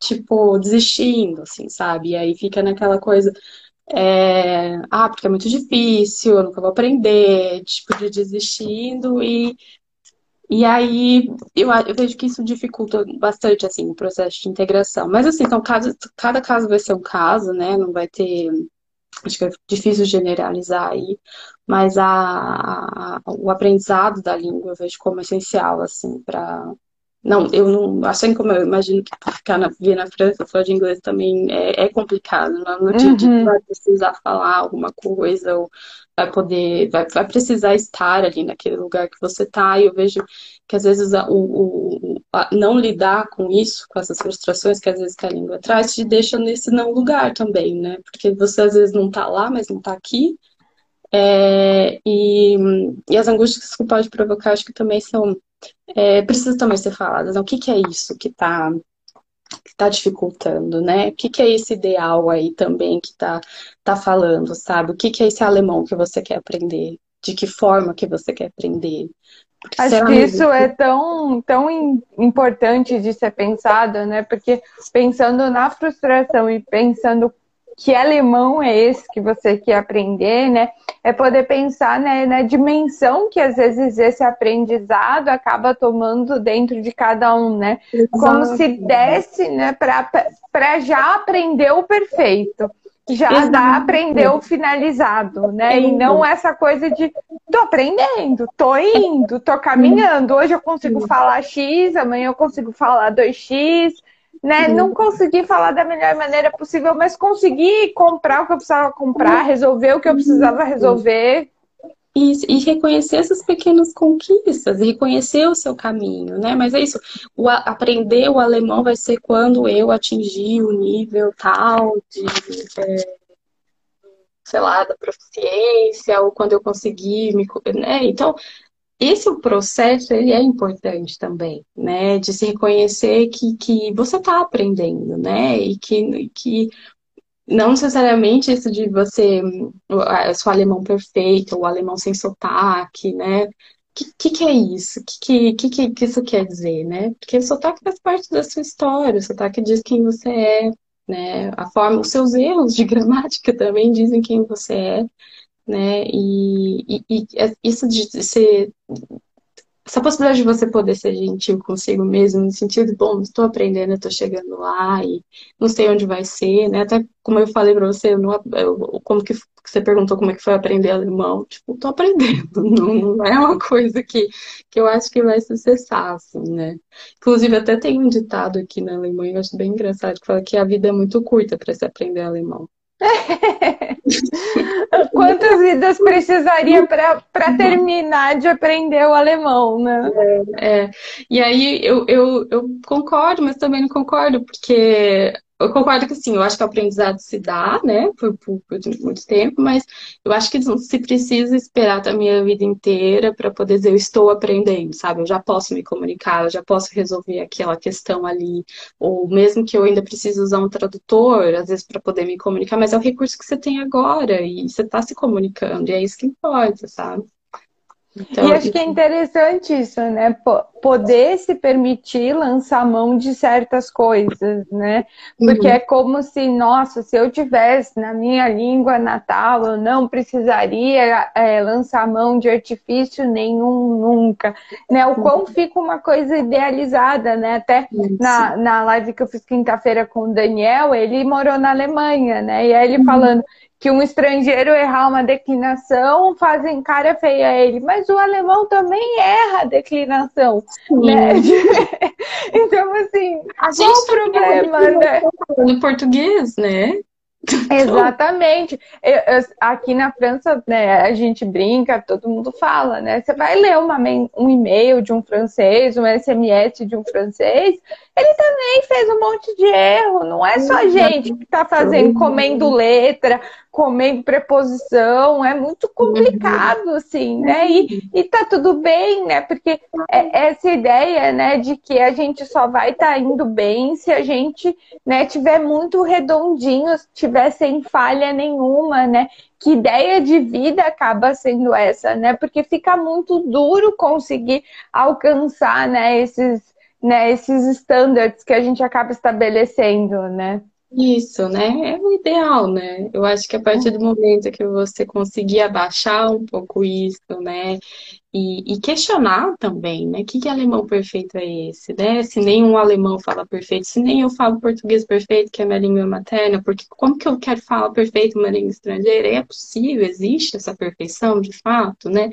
tipo, desistindo, assim, sabe? E aí fica naquela coisa, é, ah, porque é muito difícil, eu nunca vou aprender, tipo, de desistindo e e aí eu, eu, vejo que isso dificulta bastante assim o processo de integração. Mas assim, então cada, cada caso vai ser um caso, né? Não vai ter. Acho que é difícil generalizar aí, mas a, a, o aprendizado da língua eu vejo como essencial, assim, para não, eu não. Assim como eu imagino que ficar na, vir na França falar de inglês também é, é complicado. Né? No dia uhum. vai precisar falar alguma coisa, ou vai poder. Vai, vai precisar estar ali naquele lugar que você está. E eu vejo que às vezes a, o, o a não lidar com isso, com essas frustrações que às vezes que a língua traz, te deixa nesse não lugar também, né? Porque você às vezes não está lá, mas não está aqui. É, e, e as angústias que isso pode provocar, acho que também são é, precisa também ser faladas. Né? O que, que é isso que está que está dificultando, né? O que, que é esse ideal aí também que está tá falando, sabe? O que, que é esse alemão que você quer aprender? De que forma que você quer aprender? Porque Acho que isso é tão, tão importante de ser pensado, né? Porque pensando na frustração e pensando que alemão é esse que você quer aprender, né? É poder pensar né, na dimensão que às vezes esse aprendizado acaba tomando dentro de cada um, né? Como se desse, né, para já aprender o perfeito. Já Exato. dá aprender o finalizado, né? E não essa coisa de tô aprendendo, tô indo, tô caminhando. Hoje eu consigo falar X, amanhã eu consigo falar 2X, né? Uhum. Não consegui falar da melhor maneira possível, mas consegui comprar o que eu precisava comprar, resolver o que eu precisava resolver. E, e reconhecer essas pequenas conquistas, reconhecer o seu caminho, né? Mas é isso, o, aprender o alemão vai ser quando eu atingir o nível tal de, é, sei lá, da proficiência, ou quando eu conseguir me. Né? Então, esse processo ele é importante também, né? De se reconhecer que, que você está aprendendo, né? E que, que não necessariamente isso de você, o seu alemão perfeito, o alemão sem sotaque, né? O que, que, que, é isso? O que, que, que isso quer dizer, né? Porque o sotaque faz parte da sua história, o sotaque diz quem você é, né? A forma, os seus erros de gramática também dizem quem você é né? E, e, e isso de ser essa possibilidade de você poder ser gentil consigo mesmo, no sentido de, bom, estou aprendendo, estou chegando lá e não sei onde vai ser, né? Até como eu falei para você, eu não, eu, como que você perguntou como é que foi aprender alemão, tipo, estou aprendendo, não, não, é uma coisa que, que eu acho que vai se cessar, assim, né? Inclusive, até tem um ditado aqui na Alemanha, eu acho bem engraçado, que fala que a vida é muito curta para se aprender alemão. Quantas vidas precisaria para terminar de aprender o alemão, né? É, é. E aí eu, eu, eu concordo, mas também não concordo, porque eu concordo que sim, eu acho que o aprendizado se dá, né, por, por, por muito tempo, mas eu acho que não se precisa esperar a vida inteira para poder dizer eu estou aprendendo, sabe? Eu já posso me comunicar, eu já posso resolver aquela questão ali, ou mesmo que eu ainda precise usar um tradutor, às vezes para poder me comunicar, mas é o recurso que você tem agora e você está se comunicando, e é isso que importa, sabe? Então, e acho que é interessante isso, né? Poder se permitir lançar mão de certas coisas, né? Porque uhum. é como se, nossa, se eu tivesse na minha língua natal, eu não precisaria é, lançar mão de artifício nenhum nunca, né? O quão uhum. fica uma coisa idealizada, né? Até na, na live que eu fiz quinta-feira com o Daniel, ele morou na Alemanha, né? E aí ele uhum. falando, que um estrangeiro errar uma declinação fazem cara feia a ele, mas o alemão também erra a declinação, né? então, assim, a qual o problema, né? No português, né? Exatamente. Eu, eu, aqui na França, né, a gente brinca, todo mundo fala, né? Você vai ler uma, um e-mail de um francês, um SMS de um francês, ele também fez um monte de erro. Não é só a gente que está fazendo, comendo letra, comendo preposição. É muito complicado, assim, né? E, e tá tudo bem, né? Porque é essa ideia, né, de que a gente só vai estar tá indo bem se a gente, né, tiver muito redondinho, tiver sem falha nenhuma, né? que ideia de vida acaba sendo essa, né? Porque fica muito duro conseguir alcançar, né, esses, né, esses standards que a gente acaba estabelecendo, né? Isso, né? É o ideal, né? Eu acho que a partir do momento que você conseguir abaixar um pouco isso, né? E, e, questionar também, né? Que, que alemão perfeito é esse, né? Se nenhum alemão fala perfeito, se nem eu falo português perfeito, que é minha língua materna, porque como que eu quero falar perfeito uma língua estrangeira? É possível, existe essa perfeição de fato, né?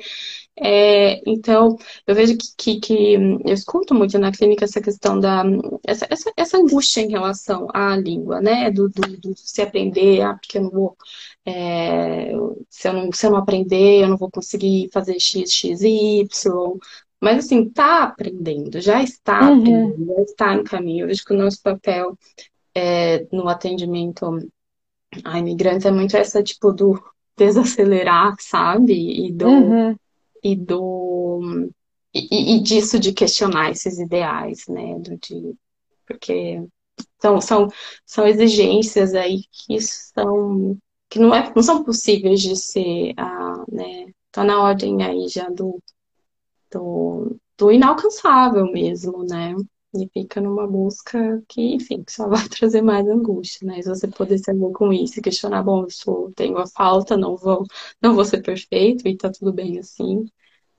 É, então, eu vejo que, que, que, eu escuto muito na clínica essa questão da essa, essa, essa angústia em relação à língua, né? Do, do, do se aprender, ah, porque eu não vou é, se, eu não, se eu não aprender, eu não vou conseguir fazer X, X, Y. Mas assim, tá aprendendo, já está uhum. aprendendo, já está no caminho. Eu vejo que o nosso papel é, no atendimento a imigrantes é muito essa tipo do desacelerar, sabe? E do, uhum. E do e, e, disso de questionar esses ideais, né? Do, de, porque são, são, são exigências aí que são que não, é, não são possíveis de ser, ah, né? Tá na ordem aí já do, do, do inalcançável mesmo, né? E fica numa busca que, enfim, que só vai trazer mais angústia, né? Se você poder ser bom com isso e questionar, bom, eu sou, tenho a falta, não vou, não vou ser perfeito e tá tudo bem assim.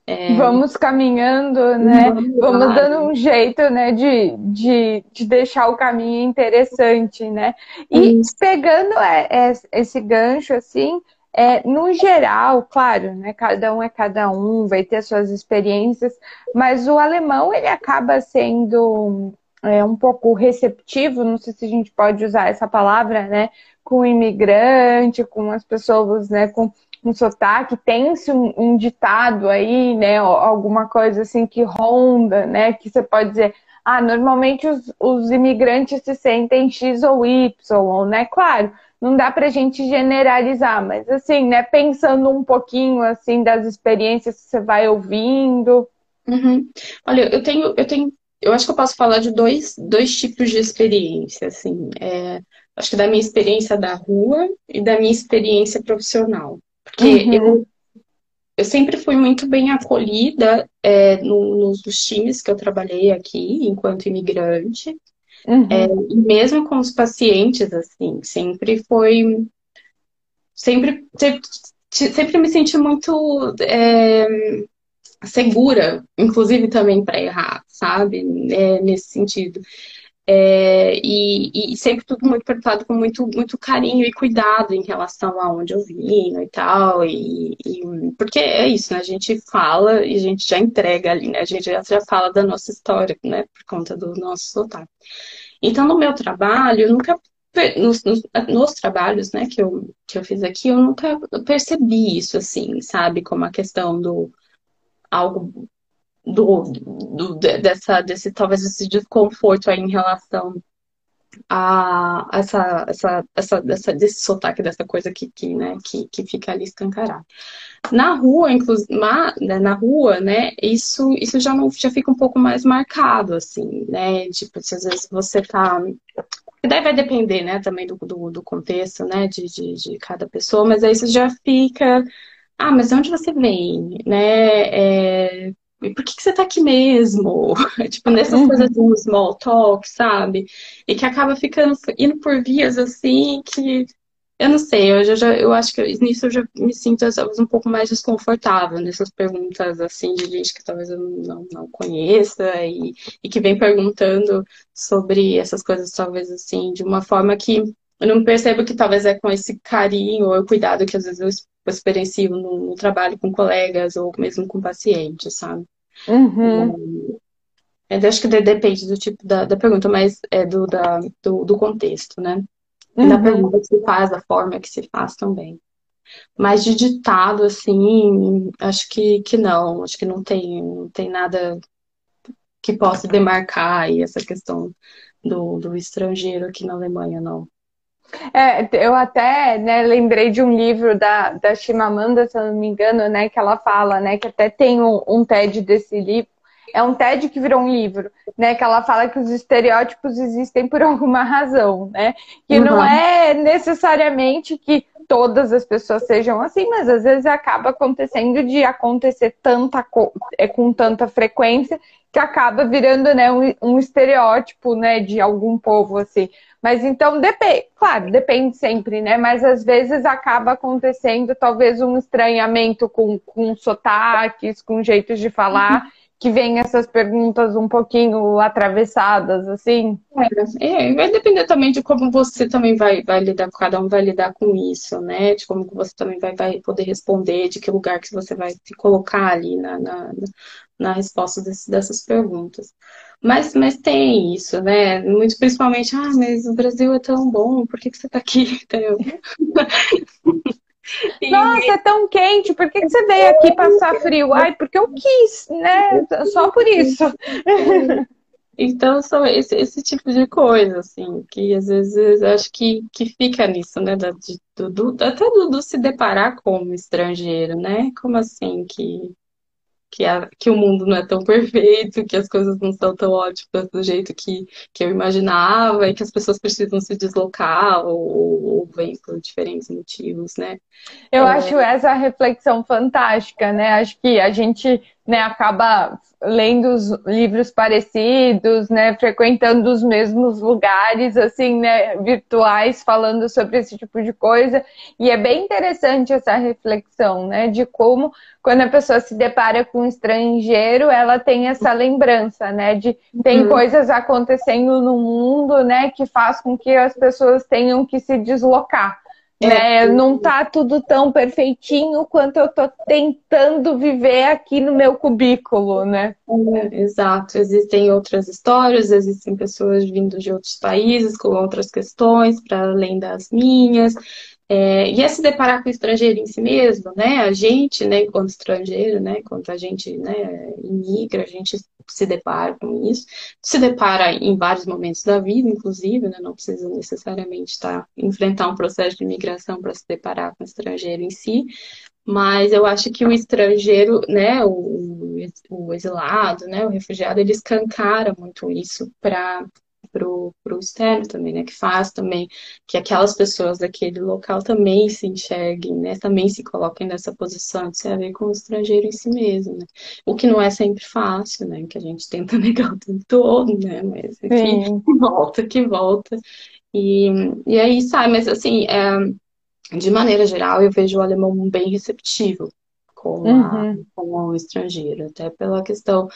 É... Vamos caminhando, né? Vamos, Vamos dando um jeito, né, de, de, de deixar o caminho interessante, né? E Isso. pegando é, é, esse gancho, assim, é, no geral, claro, né, cada um é cada um, vai ter suas experiências, mas o alemão, ele acaba sendo é, um pouco receptivo, não sei se a gente pode usar essa palavra, né, com imigrante, com as pessoas, né, com um sotaque, tem-se um, um, ditado aí, né, alguma coisa assim que ronda, né, que você pode dizer, ah, normalmente os, os imigrantes se sentem X ou Y, né, claro, não dá pra gente generalizar, mas assim, né, pensando um pouquinho, assim, das experiências que você vai ouvindo. Uhum. Olha, eu tenho, eu tenho, eu acho que eu posso falar de dois, dois tipos de experiência, assim, é, acho que da minha experiência da rua e da minha experiência profissional. Porque uhum. eu, eu sempre fui muito bem acolhida é, no, nos times que eu trabalhei aqui, enquanto imigrante. Uhum. É, e mesmo com os pacientes, assim, sempre foi. Sempre, sempre, me senti muito é, segura, inclusive também para errar, sabe? É, nesse sentido. É, e, e, sempre tudo muito perguntado com muito, muito carinho e cuidado em relação a onde eu vim e tal. E, e, porque é isso, né? A gente fala e a gente já entrega ali, né? A gente já, já fala da nossa história, né? Por conta do nosso sotaque. Então, no meu trabalho, eu nunca. Nos, nos, nos, trabalhos né, que, eu, que eu fiz aqui, eu nunca percebi isso assim, sabe? Como a questão do algo do, do, dessa, desse talvez esse desconforto aí em relação a essa, essa, essa, essa desse sotaque, dessa coisa que, que, né, que, que fica ali escancarado. Na rua, inclusive, né, na rua, né, isso, isso já não já fica um pouco mais marcado, assim, né? Tipo, se às vezes você tá. Daí vai depender, né, também do, do, do contexto, né, de, de, de cada pessoa, mas aí isso já fica. Ah, mas de onde você vem, né? É, e por que, que você tá aqui mesmo? tipo, nessas uhum. coisas do small talk, sabe? E que acaba ficando, indo por vias assim que eu não sei, eu, já, eu acho que nisso eu já me sinto talvez um pouco mais desconfortável nessas perguntas assim de gente que talvez eu não, não conheça e, e que vem perguntando sobre essas coisas talvez assim de uma forma que eu não percebo que talvez é com esse carinho ou cuidado que às vezes eu experiencio no, no trabalho com colegas ou mesmo com pacientes, sabe? Uhum. É, acho que depende do tipo da, da pergunta, mas é do, da, do, do contexto, né? Uhum. Da pergunta que se faz, da forma que se faz também. Mas de ditado, assim, acho que, que não. Acho que não tem, não tem nada que possa demarcar aí essa questão do, do estrangeiro aqui na Alemanha, não. É, eu até né, lembrei de um livro da, da Chimamanda, se eu não me engano, né, que ela fala, né, que até tem um, um TED desse livro. É um TED que virou um livro, né? Que ela fala que os estereótipos existem por alguma razão, né? Que uhum. não é necessariamente que todas as pessoas sejam assim, mas às vezes acaba acontecendo de acontecer tanta é, com tanta frequência que acaba virando né, um, um estereótipo né, de algum povo assim. Mas então depende, claro, depende sempre, né? Mas às vezes acaba acontecendo talvez um estranhamento com, com sotaques, com jeitos de falar. Uhum que vem essas perguntas um pouquinho atravessadas, assim? É, vai depender também de como você também vai, vai lidar, cada um vai lidar com isso, né? De como você também vai, vai poder responder, de que lugar que você vai se colocar ali na, na, na resposta desse, dessas perguntas. Mas, mas tem isso, né? Muito principalmente, ah, mas o Brasil é tão bom, por que, que você está aqui? Entendeu? Nossa, é tão quente, por que, que você veio aqui passar frio? Ai, porque eu quis, né? Só por isso. Então, são esse, esse tipo de coisa, assim, que às vezes acho que, que fica nisso, né? Da, de, do, do, até do, do, se deparar como estrangeiro, né? Como assim que. Que, a, que o mundo não é tão perfeito, que as coisas não são tão ótimas do jeito que, que eu imaginava e que as pessoas precisam se deslocar ou, ou vêm por diferentes motivos, né? Eu é... acho essa reflexão fantástica, né? Acho que a gente né, acaba lendo os livros parecidos, né, frequentando os mesmos lugares, assim, né, virtuais, falando sobre esse tipo de coisa. E é bem interessante essa reflexão, né, de como quando a pessoa se depara com um estrangeiro, ela tem essa lembrança, né, de tem uhum. coisas acontecendo no mundo, né, que faz com que as pessoas tenham que se deslocar. É, né? Não tá tudo tão perfeitinho quanto eu tô tentando viver aqui no meu cubículo, né? É, exato. Existem outras histórias, existem pessoas vindo de outros países com outras questões para além das minhas. É, e é se deparar com o estrangeiro em si mesmo, né? A gente, né, enquanto estrangeiro, né, enquanto a gente, né, imigra, a gente se depara com isso, se depara em vários momentos da vida, inclusive, né, não precisa necessariamente estar enfrentar um processo de imigração para se deparar com o estrangeiro em si, mas eu acho que o estrangeiro, né, o, o exilado, né, o refugiado, ele escancara muito isso para para o externo também, né? Que faz também que aquelas pessoas daquele local também se enxerguem, né? Também se coloquem nessa posição de se a ver com o estrangeiro em si mesmo, né? O que não é sempre fácil, né? Que a gente tenta negar o tempo todo, né? Mas enfim, que volta, que volta. E, e aí sai, mas assim, é, de maneira geral, eu vejo o alemão bem receptivo com, a, uhum. com o estrangeiro, até pela questão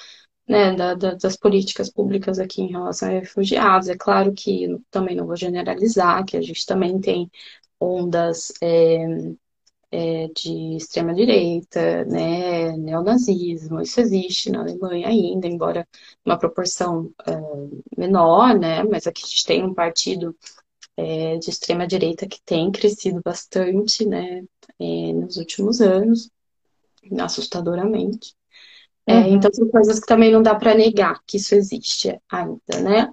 né, da, da, das políticas públicas aqui em relação a refugiados. É claro que também não vou generalizar, que a gente também tem ondas é, é, de extrema-direita, né, neonazismo, isso existe na Alemanha ainda, embora uma proporção é, menor, né, mas aqui a gente tem um partido é, de extrema-direita que tem crescido bastante, né, é, nos últimos anos, assustadoramente. É, uhum. Então, são coisas que também não dá para negar que isso existe ainda, né?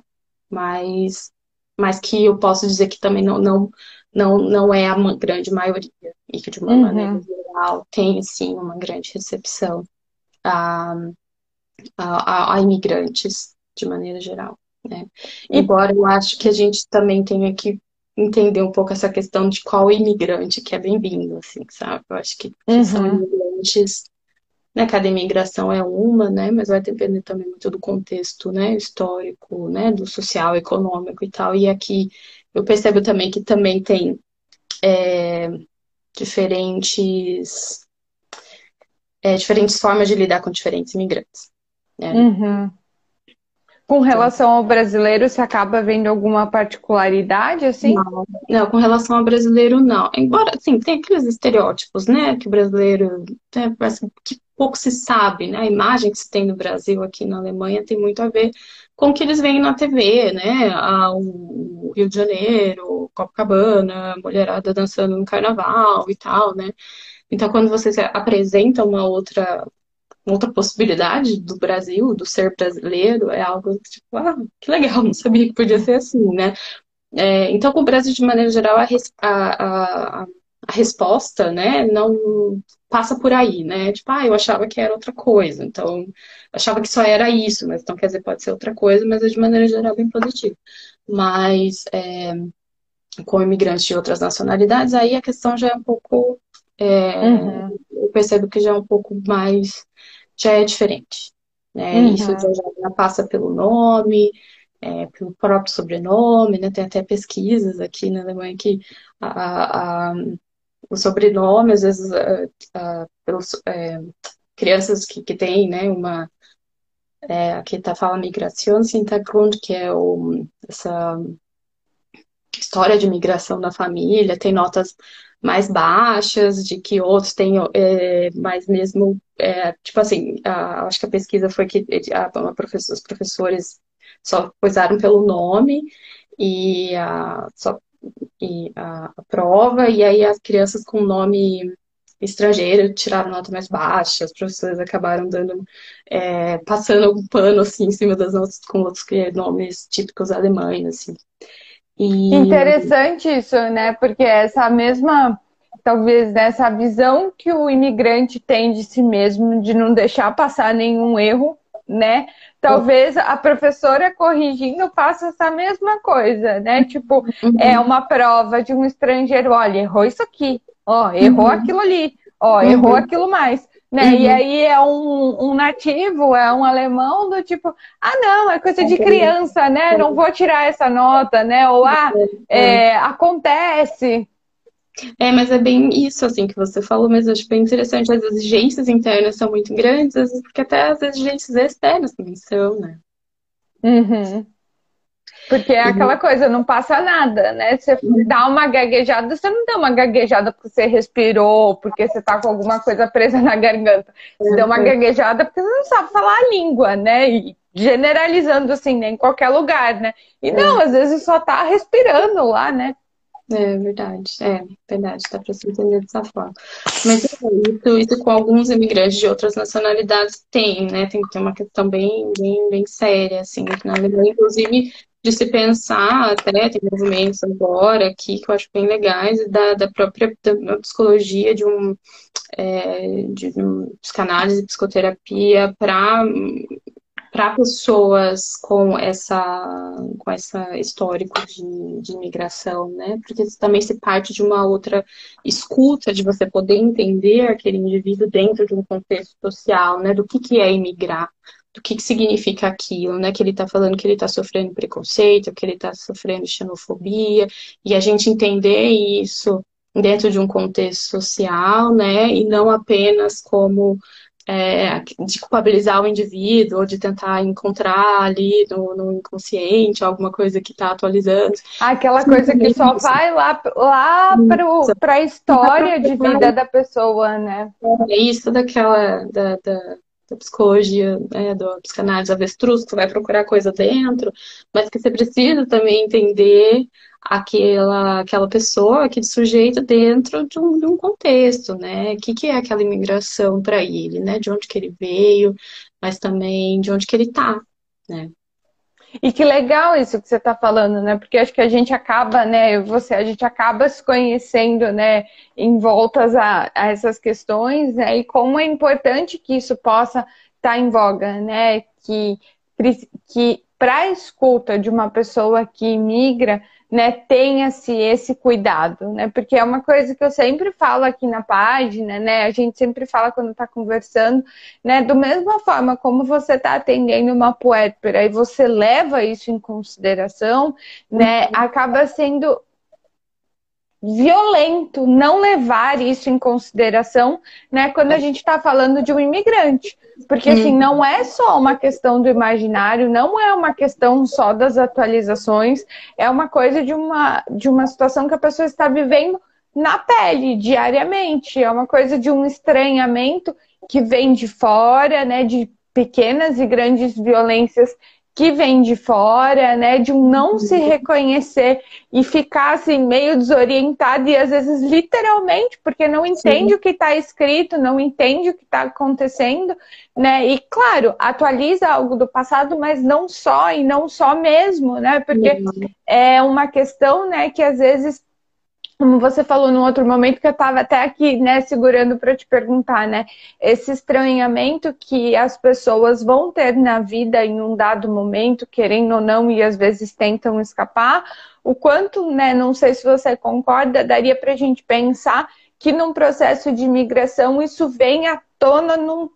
Mas, mas que eu posso dizer que também não, não, não, não é a grande maioria. E que, de uma uhum. maneira geral, tem, sim, uma grande recepção a, a, a imigrantes, de maneira geral. Né? Embora eu acho que a gente também tenha que entender um pouco essa questão de qual imigrante que é bem-vindo, assim, sabe? Eu acho que, que uhum. são imigrantes né, cada imigração é uma, né, mas vai depender também muito do contexto, né, histórico, né, do social, econômico e tal. E aqui eu percebo também que também tem é, diferentes é, diferentes formas de lidar com diferentes imigrantes. Né? Uhum. Com relação ao brasileiro, você acaba vendo alguma particularidade, assim? Não, não, com relação ao brasileiro, não. Embora, assim, tem aqueles estereótipos, né? Que o brasileiro, né, que pouco se sabe, né? A imagem que se tem do Brasil aqui na Alemanha tem muito a ver com o que eles veem na TV, né? o Rio de Janeiro, Copacabana, mulherada dançando no carnaval e tal, né? Então, quando você apresenta uma outra outra possibilidade do Brasil, do ser brasileiro, é algo tipo, ah, que legal, não sabia que podia ser assim, né? É, então, com o Brasil, de maneira geral, a, a, a, a, resposta, né, não passa por aí, né? Tipo, ah, eu achava que era outra coisa, então, achava que só era isso, mas então quer dizer, pode ser outra coisa, mas é de maneira geral bem positivo. Mas, é, com imigrantes de outras nacionalidades, aí a questão já é um pouco. É, uhum. Eu percebo que já é um pouco mais já é diferente. Né? Uhum. Isso já, já, passa pelo nome, é, pelo próprio sobrenome, né? Tem até pesquisas aqui na Alemanha que a, a, o sobrenome, às vezes, a, pelos, é, crianças que, que têm né, uma. Aqui está falando Migrationshintergrund, que é o, essa história de migração da família, tem notas mais baixas, de que outros têm é, mais mesmo, é, tipo assim, a, acho que a pesquisa foi que a, a professor, os professores só coisaram pelo nome e a, só, e a, a prova, e aí as crianças com nome estrangeiro tiraram nota mais baixa, os professores acabaram dando, é, passando algum pano assim em cima das notas com outros nomes típicos alemães, assim. E... Interessante isso, né? Porque essa mesma talvez nessa visão que o imigrante tem de si mesmo, de não deixar passar nenhum erro, né? Talvez a professora corrigindo faça essa mesma coisa, né? Tipo, uhum. é uma prova de um estrangeiro, olha, errou isso aqui, ó, errou uhum. aquilo ali, ó, uhum. errou aquilo mais. Né? Uhum. E aí é um, um, nativo, é um alemão do tipo, ah não, é coisa de criança, né? Não vou tirar essa nota, né? Ou ah, é, acontece. É, mas é bem isso, assim, que você falou, mas eu acho bem interessante. As exigências internas são muito grandes, porque até as exigências externas também são, né? Uhum. Porque é aquela uhum. coisa, não passa nada, né? Você dá uma gaguejada, você não dá uma gaguejada porque você respirou, porque você tá com alguma coisa presa na garganta. Você deu uma uhum. gaguejada porque você não sabe falar a língua, né? E generalizando assim, né? em qualquer lugar, né? E não, às vezes só tá respirando lá, né? É verdade, é verdade, dá para se entender dessa forma. Mas é isso, isso com alguns imigrantes de outras nacionalidades tem, né? Tem que ter uma questão bem, bem, bem séria, assim, na Alemanha, inclusive de se pensar, até tem movimentos agora aqui que eu acho bem legais, da, da própria da psicologia, de um, é, de um psicanálise, psicoterapia para para pessoas com essa com essa histórico de, de imigração, né? Porque também se parte de uma outra escuta, de você poder entender aquele indivíduo dentro de um contexto social, né? Do que, que é imigrar, do que, que significa aquilo, né? Que ele está falando que ele está sofrendo preconceito, que ele está sofrendo xenofobia, e a gente entender isso dentro de um contexto social, né? E não apenas como é, de culpabilizar o indivíduo, ou de tentar encontrar ali no, no inconsciente alguma coisa que está atualizando. Aquela coisa que só vai lá, lá para a história de vida da pessoa, né? É isso daquela da, da, da psicologia, né, da psicanálise avestruz, que você vai procurar coisa dentro, mas que você precisa também entender aquela, aquela pessoa, aquele sujeito dentro de um, de um contexto, né? O que, que é aquela imigração para ele, né? De onde que ele veio, mas também de onde que ele está, né? E que legal isso que você está falando, né? Porque acho que a gente acaba, né? Você, a gente acaba se conhecendo, né? Em voltas a, a essas questões, né? E como é importante que isso possa estar tá em voga, né? Que, que para a escuta de uma pessoa que migra, né, tenha-se esse cuidado, né? Porque é uma coisa que eu sempre falo aqui na página, né? A gente sempre fala quando está conversando, né? Do mesma forma como você está atendendo uma puérpera e você leva isso em consideração, né? Uhum. Acaba sendo violento não levar isso em consideração, né, quando a gente está falando de um imigrante. Porque, assim, uhum. não é só uma questão do imaginário, não é uma questão só das atualizações, é uma coisa de uma, de uma situação que a pessoa está vivendo na pele, diariamente. É uma coisa de um estranhamento que vem de fora, né, de pequenas e grandes violências que vem de fora, né? De um não se uhum. reconhecer e ficar assim meio desorientado e às vezes literalmente porque não entende Sim. o que está escrito, não entende o que está acontecendo, né? E claro, atualiza algo do passado, mas não só e não só mesmo, né? Porque uhum. é uma questão, né? Que às vezes como você falou num outro momento que eu estava até aqui, né, segurando para te perguntar, né, esse estranhamento que as pessoas vão ter na vida em um dado momento, querendo ou não, e às vezes tentam escapar, o quanto, né, não sei se você concorda, daria para a gente pensar que num processo de imigração isso vem à tona num,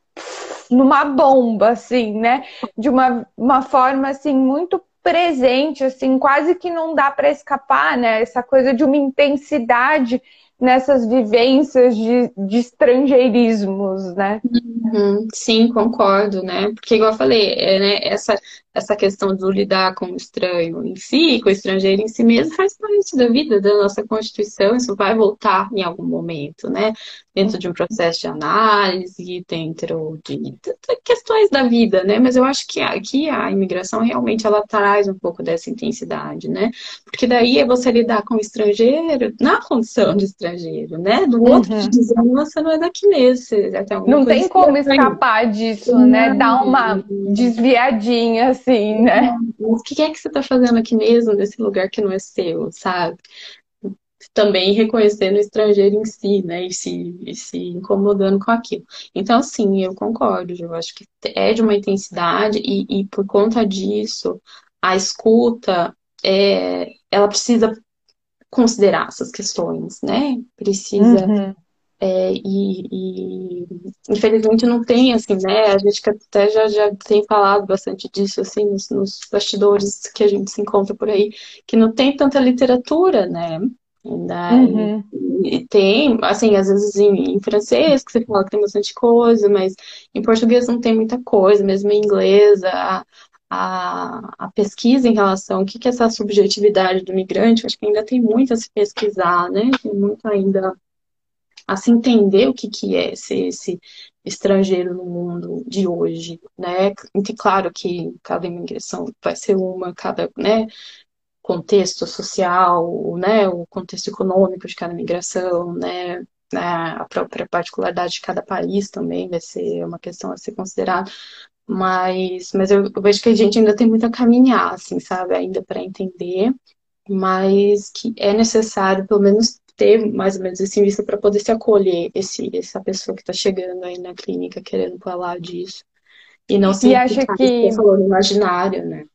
numa bomba, assim, né, de uma, uma forma assim muito presente, assim, quase que não dá para escapar, né? Essa coisa de uma intensidade nessas vivências de, de estrangeirismos, né? Uhum, sim, concordo, né? Porque, igual eu falei, é, né, essa, essa questão do lidar com o estranho em si, com o estrangeiro em si mesmo, faz parte da vida, da nossa Constituição, isso vai voltar em algum momento, né? Dentro de um processo de análise, dentro de, de questões da vida, né? Mas eu acho que aqui a imigração realmente ela traz um pouco dessa intensidade, né? Porque daí é você lidar com o estrangeiro na condição de estrangeiro, né? Do outro uhum. dizendo, você não é daqui mesmo, você já tem Não tem como escapar disso, né? Dar uma desviadinha, assim, né? o que é que você está fazendo aqui mesmo, nesse lugar que não é seu, sabe? também reconhecendo o estrangeiro em si, né? E se, e se incomodando com aquilo. Então, sim, eu concordo. Eu acho que é de uma intensidade e, e por conta disso, a escuta, é, ela precisa considerar essas questões, né? Precisa. Uhum. É, e, e, infelizmente não tem, assim, né? A gente até já, já tem falado bastante disso, assim, nos, nos bastidores que a gente se encontra por aí, que não tem tanta literatura, né? Ainda uhum. e tem, assim, às vezes em, em, francês que você fala que tem bastante coisa, mas em português não tem muita coisa, mesmo em inglês, a, a, a pesquisa em relação ao que, que é essa subjetividade do migrante, acho que ainda tem muito a se pesquisar, né? Tem muito ainda a se entender o que, que é ser esse estrangeiro no mundo de hoje, né? E claro que cada imigração vai ser uma, cada, né? contexto social, né, o contexto econômico de cada migração, né, a própria particularidade de cada país também vai ser uma questão a ser considerada. Mas, mas eu, eu vejo que a gente ainda tem muito a caminhar, assim, sabe, ainda para entender, mas que é necessário, pelo menos, ter mais ou menos esse em vista para poder se acolher esse, essa pessoa que está chegando aí na clínica querendo falar disso. E não se e acha que imaginário, né?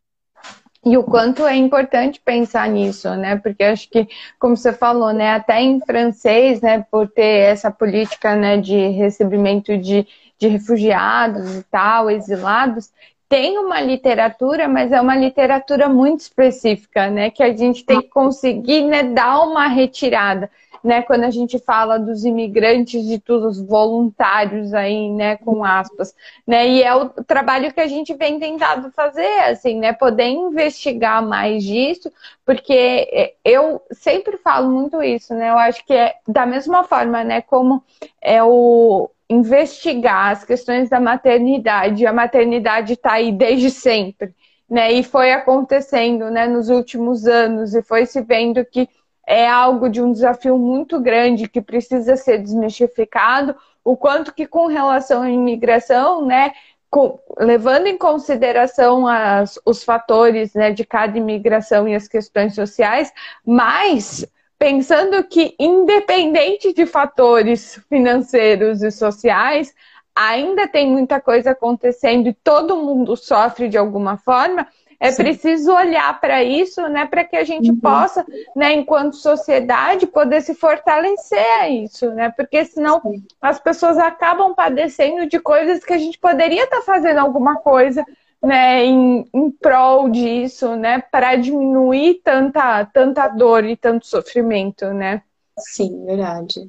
E o quanto é importante pensar nisso, né? Porque acho que, como você falou, né, até em francês, né, por ter essa política, né, de recebimento de, de refugiados e tal, exilados, tem uma literatura, mas é uma literatura muito específica, né, que a gente tem que conseguir, né, dar uma retirada né, quando a gente fala dos imigrantes de todos os voluntários aí, né, com aspas, né, e é o trabalho que a gente vem tentado fazer, assim, né, poder investigar mais disso, porque é, eu sempre falo muito isso, né, eu acho que é da mesma forma, né, como é o investigar as questões da maternidade, a maternidade está aí desde sempre, né, e foi acontecendo, né, nos últimos anos, e foi se vendo que é algo de um desafio muito grande que precisa ser desmistificado, o quanto que com relação à imigração, né, com, levando em consideração as, os fatores né, de cada imigração e as questões sociais, mas pensando que, independente de fatores financeiros e sociais, ainda tem muita coisa acontecendo e todo mundo sofre de alguma forma, é Sim. preciso olhar para isso, né, para que a gente uhum. possa, né, enquanto sociedade, poder se fortalecer a isso, né? Porque senão Sim. as pessoas acabam padecendo de coisas que a gente poderia estar tá fazendo alguma coisa, né, em, em prol disso, né, para diminuir tanta, tanta dor e tanto sofrimento, né? Sim, verdade.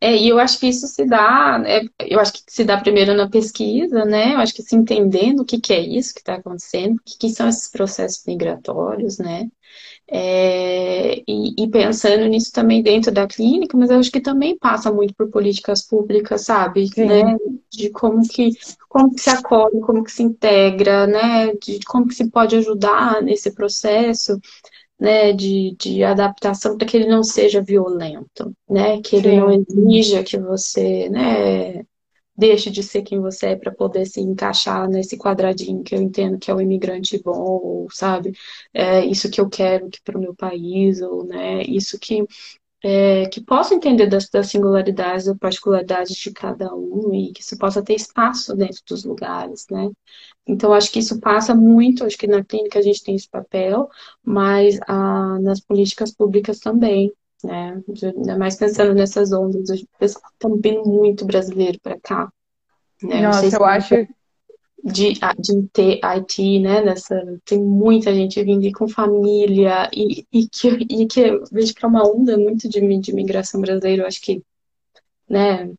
É, e eu acho que isso se dá, né, eu acho que se dá primeiro na pesquisa, né? Eu acho que se entendendo o que, que é isso que está acontecendo, o que, que, são esses processos migratórios, né? É, e, e, pensando nisso também dentro da clínica, mas eu acho que também passa muito por políticas públicas, sabe? Né? De como que, como que se acolhe, como que se integra, né? De como que se pode ajudar nesse processo né, de, de adaptação para que ele não seja violento, né, que ele Sim. não exija que você, né, deixe de ser quem você é para poder se encaixar nesse quadradinho que eu entendo que é o imigrante bom, ou, sabe, é isso que eu quero que para o meu país, ou, né, isso que é, que possa entender das, das singularidades ou particularidades de cada um e que isso possa ter espaço dentro dos lugares, né? Então, acho que isso passa muito, acho que na clínica a gente tem esse papel, mas ah, nas políticas públicas também, né? Ainda mais pensando nessas ondas, está vindo muito brasileiro para cá. Né? Nossa, eu acho de, de ter IT, né? Nessa, tem muita gente vindo com família e, e, que, e que eu vejo que é uma onda muito de, de migração brasileira, eu acho que, né,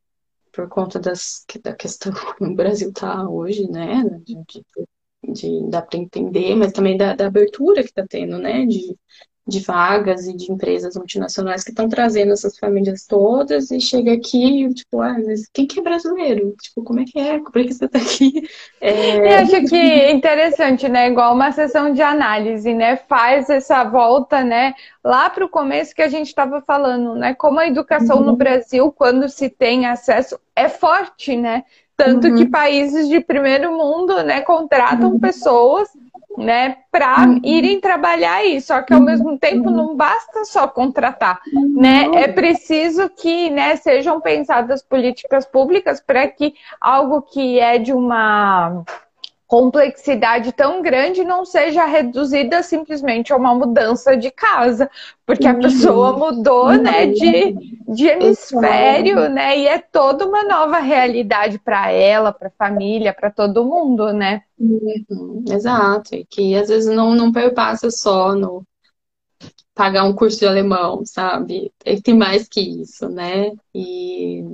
por conta das, da questão que o Brasil tá hoje, né? De, de, de dá para entender, mas também da, da abertura que está tendo, né? De, de vagas e de empresas multinacionais que estão trazendo essas famílias todas e chega aqui, tipo, ah, mas quem que é brasileiro? Tipo, como é que é? Por que você está aqui? É... Eu acho que é interessante, né? Igual uma sessão de análise, né? Faz essa volta, né? Lá para o começo que a gente estava falando, né? Como a educação uhum. no Brasil, quando se tem acesso, é forte, né? Tanto uhum. que países de primeiro mundo, né, contratam uhum. pessoas né, para uhum. irem trabalhar aí. Só que ao mesmo tempo não basta só contratar, né? É preciso que, né, sejam pensadas políticas públicas para que algo que é de uma complexidade tão grande não seja reduzida simplesmente a uma mudança de casa, porque a pessoa mudou, né, de, de hemisfério, né, e é toda uma nova realidade para ela, para a família, para todo mundo, né? Uhum. Exato, e que às vezes não, não perpassa só no pagar um curso de alemão, sabe? Tem mais que isso, né? E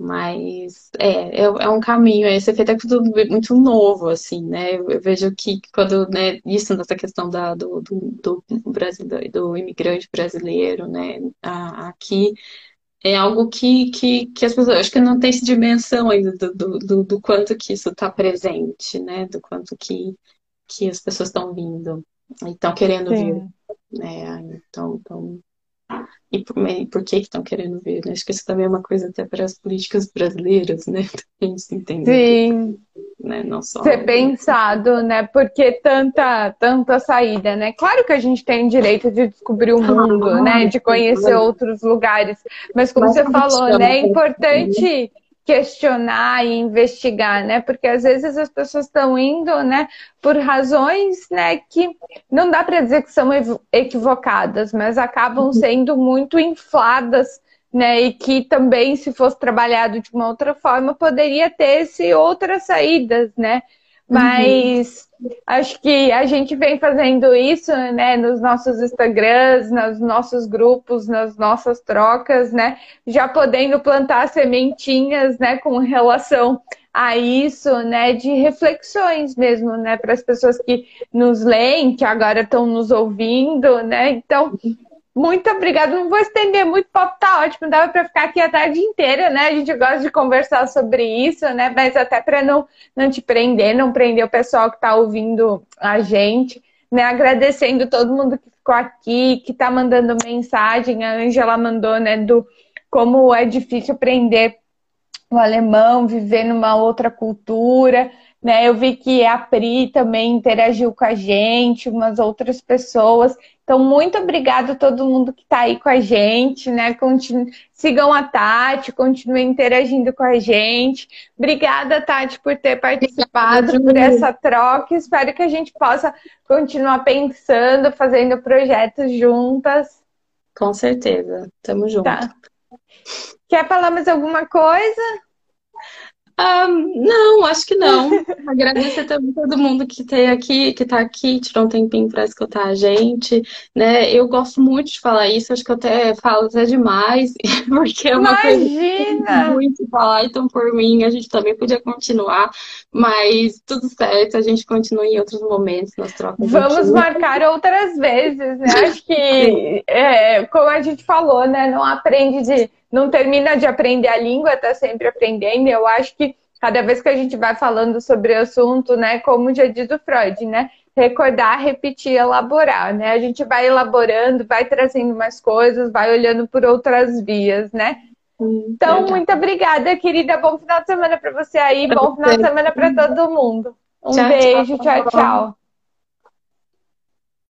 mas é, é, é, um caminho, esse efeito é tudo muito novo, assim, né? Eu, vejo que quando, né, isso nessa questão da, do, do, do, brasileiro, do imigrante brasileiro, né, aqui, é algo que, que, que as pessoas, acho que não tem essa dimensão ainda do, do, do, do quanto que isso está presente, né? Do quanto que, que as pessoas estão vindo e estão querendo Sim. vir, né? Então, então e por, por que estão querendo ver, né? Acho que isso também é uma coisa até para as políticas brasileiras, né? A gente entender. Sim. Né? Não só... Ser pensado, né? Porque tanta, tanta saída, né? Claro que a gente tem direito de descobrir o mundo, ah, né? De conhecer outros lugares. Mas como você falou, né? É importante questionar e investigar, né? Porque às vezes as pessoas estão indo, né, por razões, né, que não dá para dizer que são equivocadas, mas acabam uhum. sendo muito infladas, né? E que também, se fosse trabalhado de uma outra forma, poderia ter esse outras saídas, né? Mas uhum. acho que a gente vem fazendo isso, né, nos nossos Instagrams, nos nossos grupos, nas nossas trocas, né, já podendo plantar sementinhas, né, com relação a isso, né, de reflexões mesmo, né, para as pessoas que nos leem, que agora estão nos ouvindo, né. Então, muito obrigada. Não vou estender muito, o papo tá ótimo, dava para ficar aqui a tarde inteira, né? A gente gosta de conversar sobre isso, né? Mas até para não, não te prender, não prender o pessoal que está ouvindo a gente, né? Agradecendo todo mundo que ficou aqui, que está mandando mensagem. A Angela mandou, né, do como é difícil aprender o alemão, viver numa outra cultura. Né, eu vi que a Pri também interagiu com a gente, umas outras pessoas. Então, muito obrigada a todo mundo que está aí com a gente, né? Continu... Sigam a Tati, continuem interagindo com a gente. Obrigada, Tati, por ter participado, por essa troca. Espero que a gente possa continuar pensando, fazendo projetos juntas. Com certeza. Tamo junto. Tá. Quer falar mais alguma coisa? Um, não, acho que não. Agradecer também todo mundo que tem aqui, que está aqui, tirou um tempinho para escutar a gente, né? Eu gosto muito de falar isso, acho que eu até falo até demais, porque é uma Imagina! coisa muito falar, então por mim a gente também podia continuar, mas tudo certo, a gente continua em outros momentos nas trocas. Vamos marcar outras vezes, né? Acho que, é, como a gente falou, né? Não aprende de não termina de aprender a língua, está sempre aprendendo. Eu acho que cada vez que a gente vai falando sobre o assunto, né, como já diz o Freud, né, recordar, repetir, elaborar, né? A gente vai elaborando, vai trazendo mais coisas, vai olhando por outras vias, né? Então, muito obrigada, querida. Bom final de semana para você aí, bom final de semana para todo mundo. Um tchau, beijo, tchau, tchau. tchau.